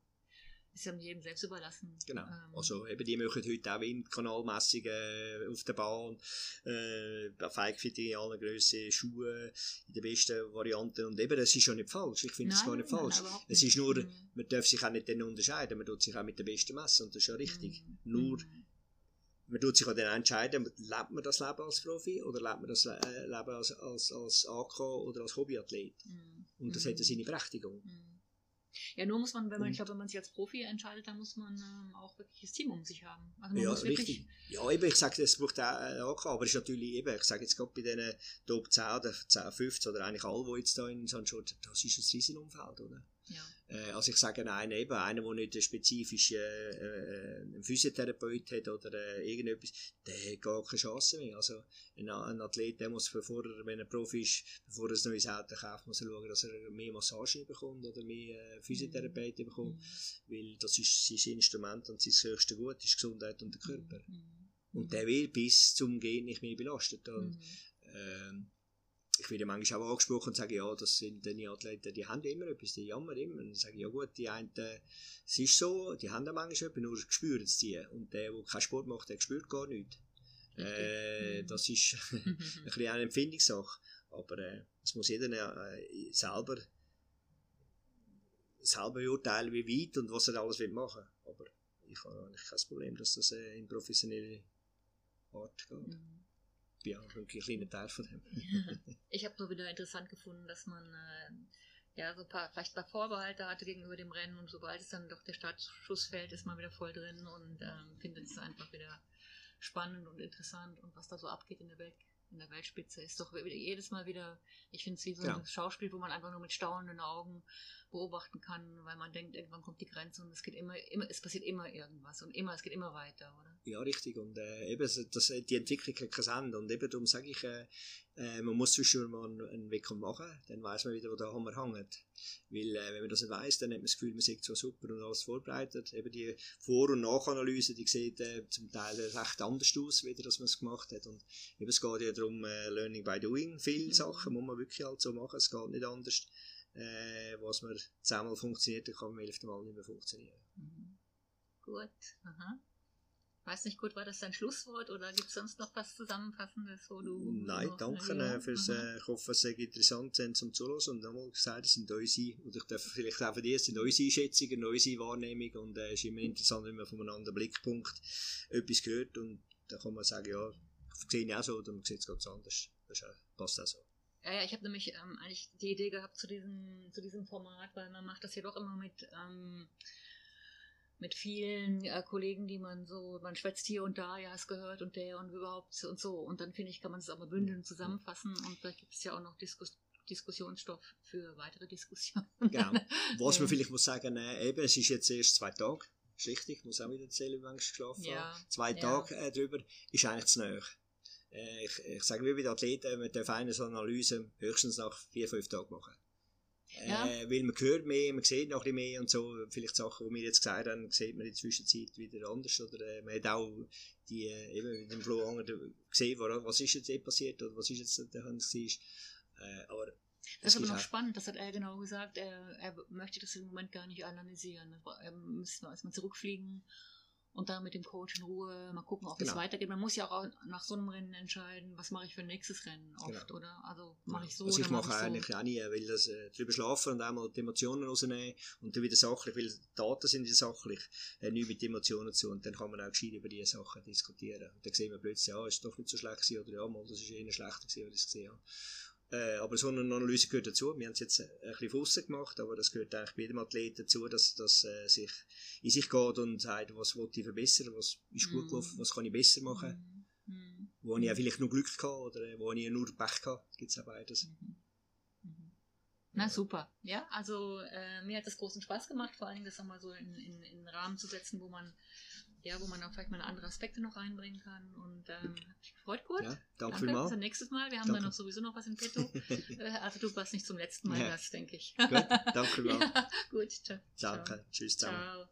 ist ja jedem selbst überlassen.
Genau. Ähm, also eben die machen heute auch Windkanalmessungen äh, auf der Bahn, äh, Feigfit in allen Grössen, Schuhe in den besten Varianten und eben, das ist ja nicht falsch. Ich finde das gar nicht falsch. Nein, es ist nur, mhm. man darf sich auch nicht dann unterscheiden, man tut sich auch mit den Besten messen und das ist ja richtig. Mhm. Nur mhm man tut sich dann entscheiden, lebt man das Leben als Profi oder lebt man das äh, Leben als, als, als AK oder als Hobbyathlet. Mm. Und das hat ja seine Berechtigung. Mm.
Ja, nur muss man, wenn man, ich glaube, wenn man sich als Profi entscheidet, dann muss man ähm, auch wirklich das Team um sich haben.
Also ja, richtig. Ja, eben, ich sage, das braucht auch äh, AK, aber es ist natürlich eben, ich sage jetzt gerade bei diesen Top 10 oder 10, 15 oder eigentlich alle, die jetzt da in Sanschot, das ist ein Riesenumfeld, oder? Ja. Äh, also ich sage einen eben, einer, der nicht äh, äh, einen Physiotherapeut hat oder äh, irgendetwas, der hat gar keine Chance mehr. Also ein, ein Athlet, der muss, bevor er, wenn er Profi ist, bevor er ein neues Auto kauft, muss er schauen, dass er mehr Massage bekommt oder mehr äh, Physiotherapeut mhm. bekommt, mhm. weil das ist sein Instrument und sein höchste Gut ist Gesundheit und der Körper. Mhm. Und der wird bis zum Gehen nicht mehr belastet. Und, mhm. ähm, ich werde manchmal auch angesprochen und sage, ja, das sind die Athleten, die haben immer etwas, die jammern immer. Und dann sage ich, ja gut, die einen, es ist so, die haben manchmal etwas, nur spüren es die. Und der, der keinen Sport macht, der spürt gar nichts. Äh, mhm. das ist ein bisschen eine Empfindungssache. Aber äh, es muss jeder äh, selber, selber beurteilen, wie weit und was er alles will machen will. Aber ich habe eigentlich kein Problem, dass das äh, in professionelle Art geht. Mhm. Ich bin auch ein kleiner Teil von dem.
ich habe nur wieder interessant gefunden, dass man äh, ja so ein paar, vielleicht ein paar Vorbehalte hatte gegenüber dem Rennen und sobald es dann doch der Startschuss fällt, ist man wieder voll drin und ähm, findet es einfach wieder spannend und interessant und was da so abgeht in der Welt in der Weltspitze ist doch jedes Mal wieder, ich finde es wie so ein ja. Schauspiel, wo man einfach nur mit staunenden Augen beobachten kann, weil man denkt, irgendwann kommt die Grenze und es geht immer, immer es passiert immer irgendwas und immer, es geht immer weiter, oder?
Ja, richtig. Und äh, eben, das, die Entwicklung hat kein Ende. Und eben darum sage ich, äh, äh, man muss zwischendurch mal einen, einen Weg machen, dann weiß man wieder, wo der Hammer hängt. Weil, äh, wenn man das nicht weiss, dann hat man das Gefühl, man sieht so super und alles vorbereitet. Eben die Vor- und Nachanalyse, die sieht äh, zum Teil recht anders aus, wie das man es gemacht hat. Und eben, es geht ja darum, äh, Learning by Doing. Viele mhm. Sachen muss man wirklich halt so machen, es geht nicht anders. Äh, was man zehnmal funktioniert, dann kann man elfte Mal nicht mehr funktionieren.
Mhm. Gut, aha. Weiß nicht gut, war das dein Schlusswort oder gibt es sonst noch was Zusammenfassendes, wo du.
Nein, danke ja, fürs, äh, ich hoffe, es sei interessant sind zum Zuhören und nochmal gesagt, es sind unsere, oder ich darf vielleicht auch für die, es sind unsere Einschätzungen, unsere Wahrnehmung und äh, es ist immer interessant, wenn man von einem anderen Blickpunkt etwas hört und dann kann man sagen, ja, ich sehe ich auch so oder man sieht es ganz anders. Das passt auch so.
Ja, ja, ich habe nämlich ähm, eigentlich die Idee gehabt zu diesem, zu diesem Format, weil man macht das ja doch immer mit, ähm, mit vielen äh, Kollegen, die man so, man schwätzt hier und da, ja, es gehört und der und überhaupt und so. Und dann finde ich, kann man es aber bündeln, zusammenfassen und da gibt es ja auch noch Diskus Diskussionsstoff für weitere Diskussionen.
Genau. Was ja. man vielleicht muss sagen, äh, eben, es ist jetzt erst zwei Tage. Ist richtig, ich muss auch wieder erzählen, wie ich geschlafen ja. habe. Zwei ja. Tage äh, drüber ist eigentlich zu nahe. Äh, ich, ich sage wie bei den Athleten, man darf eine so Analyse höchstens nach vier, fünf Tagen machen. Ja. Äh, weil man hört mehr, man sieht noch ein bisschen mehr und so. Vielleicht Sachen, die wir jetzt gesagt haben, sieht man in der Zwischenzeit wieder anders. Oder äh, man hat auch die, äh, eben mit dem Flo gesehen, was ist jetzt passiert oder was ist jetzt der Hans war. Äh, aber
das ist aber noch spannend, das hat er genau gesagt. Er, er möchte das im Moment gar nicht analysieren. Er müsste erstmal zurückfliegen und dann mit dem Coach in Ruhe mal gucken, ob genau. es weitergeht. Man muss ja auch nach so einem Rennen entscheiden, was mache ich für ein nächstes Rennen oft, genau. oder? Also mache ja. ich so
also
ich
mache eigentlich so. auch nie, weil das äh, drüber schlafen und einmal die Emotionen rausnehmen und dann wieder sachlich, weil Daten sind ja sachlich, äh, nicht mit Emotionen zu und dann kann man auch gescheit über diese Sachen diskutieren. Und dann sehen wir plötzlich, ja, ist doch nicht so schlecht gewesen oder ja, mal, das ist eher schlechter gewesen, als ich es gesehen habe. Äh, aber so eine Analyse gehört dazu. Wir haben es jetzt ein bisschen von gemacht, aber das gehört eigentlich bei jedem Athleten dazu, dass, dass äh, sich in sich geht und sagt, was will ich verbessern, was ist gut mm. gelaufen, was kann ich besser machen. Mm. Wo ich auch vielleicht nur Glück hatte oder äh, wo ich nur Pech hatte. Gibt es auch beides. Mhm.
Mhm. Na super. Ja, also äh, mir hat das großen Spaß gemacht, vor allen Dingen das nochmal so in, in, in einen Rahmen zu setzen, wo man ja, wo man auch vielleicht mal andere Aspekte noch reinbringen kann. Und ähm, hat mich gefreut, Kurt. Ja,
danke, danke. Bis
zum nächsten Mal. Wir haben danke. da noch sowieso noch was im Petto. Äh, also du warst nicht zum letzten Mal
ja.
das, denke ich.
Gut, danke mal.
Ja, gut, ciao.
Danke, tschüss
zusammen. Ciao.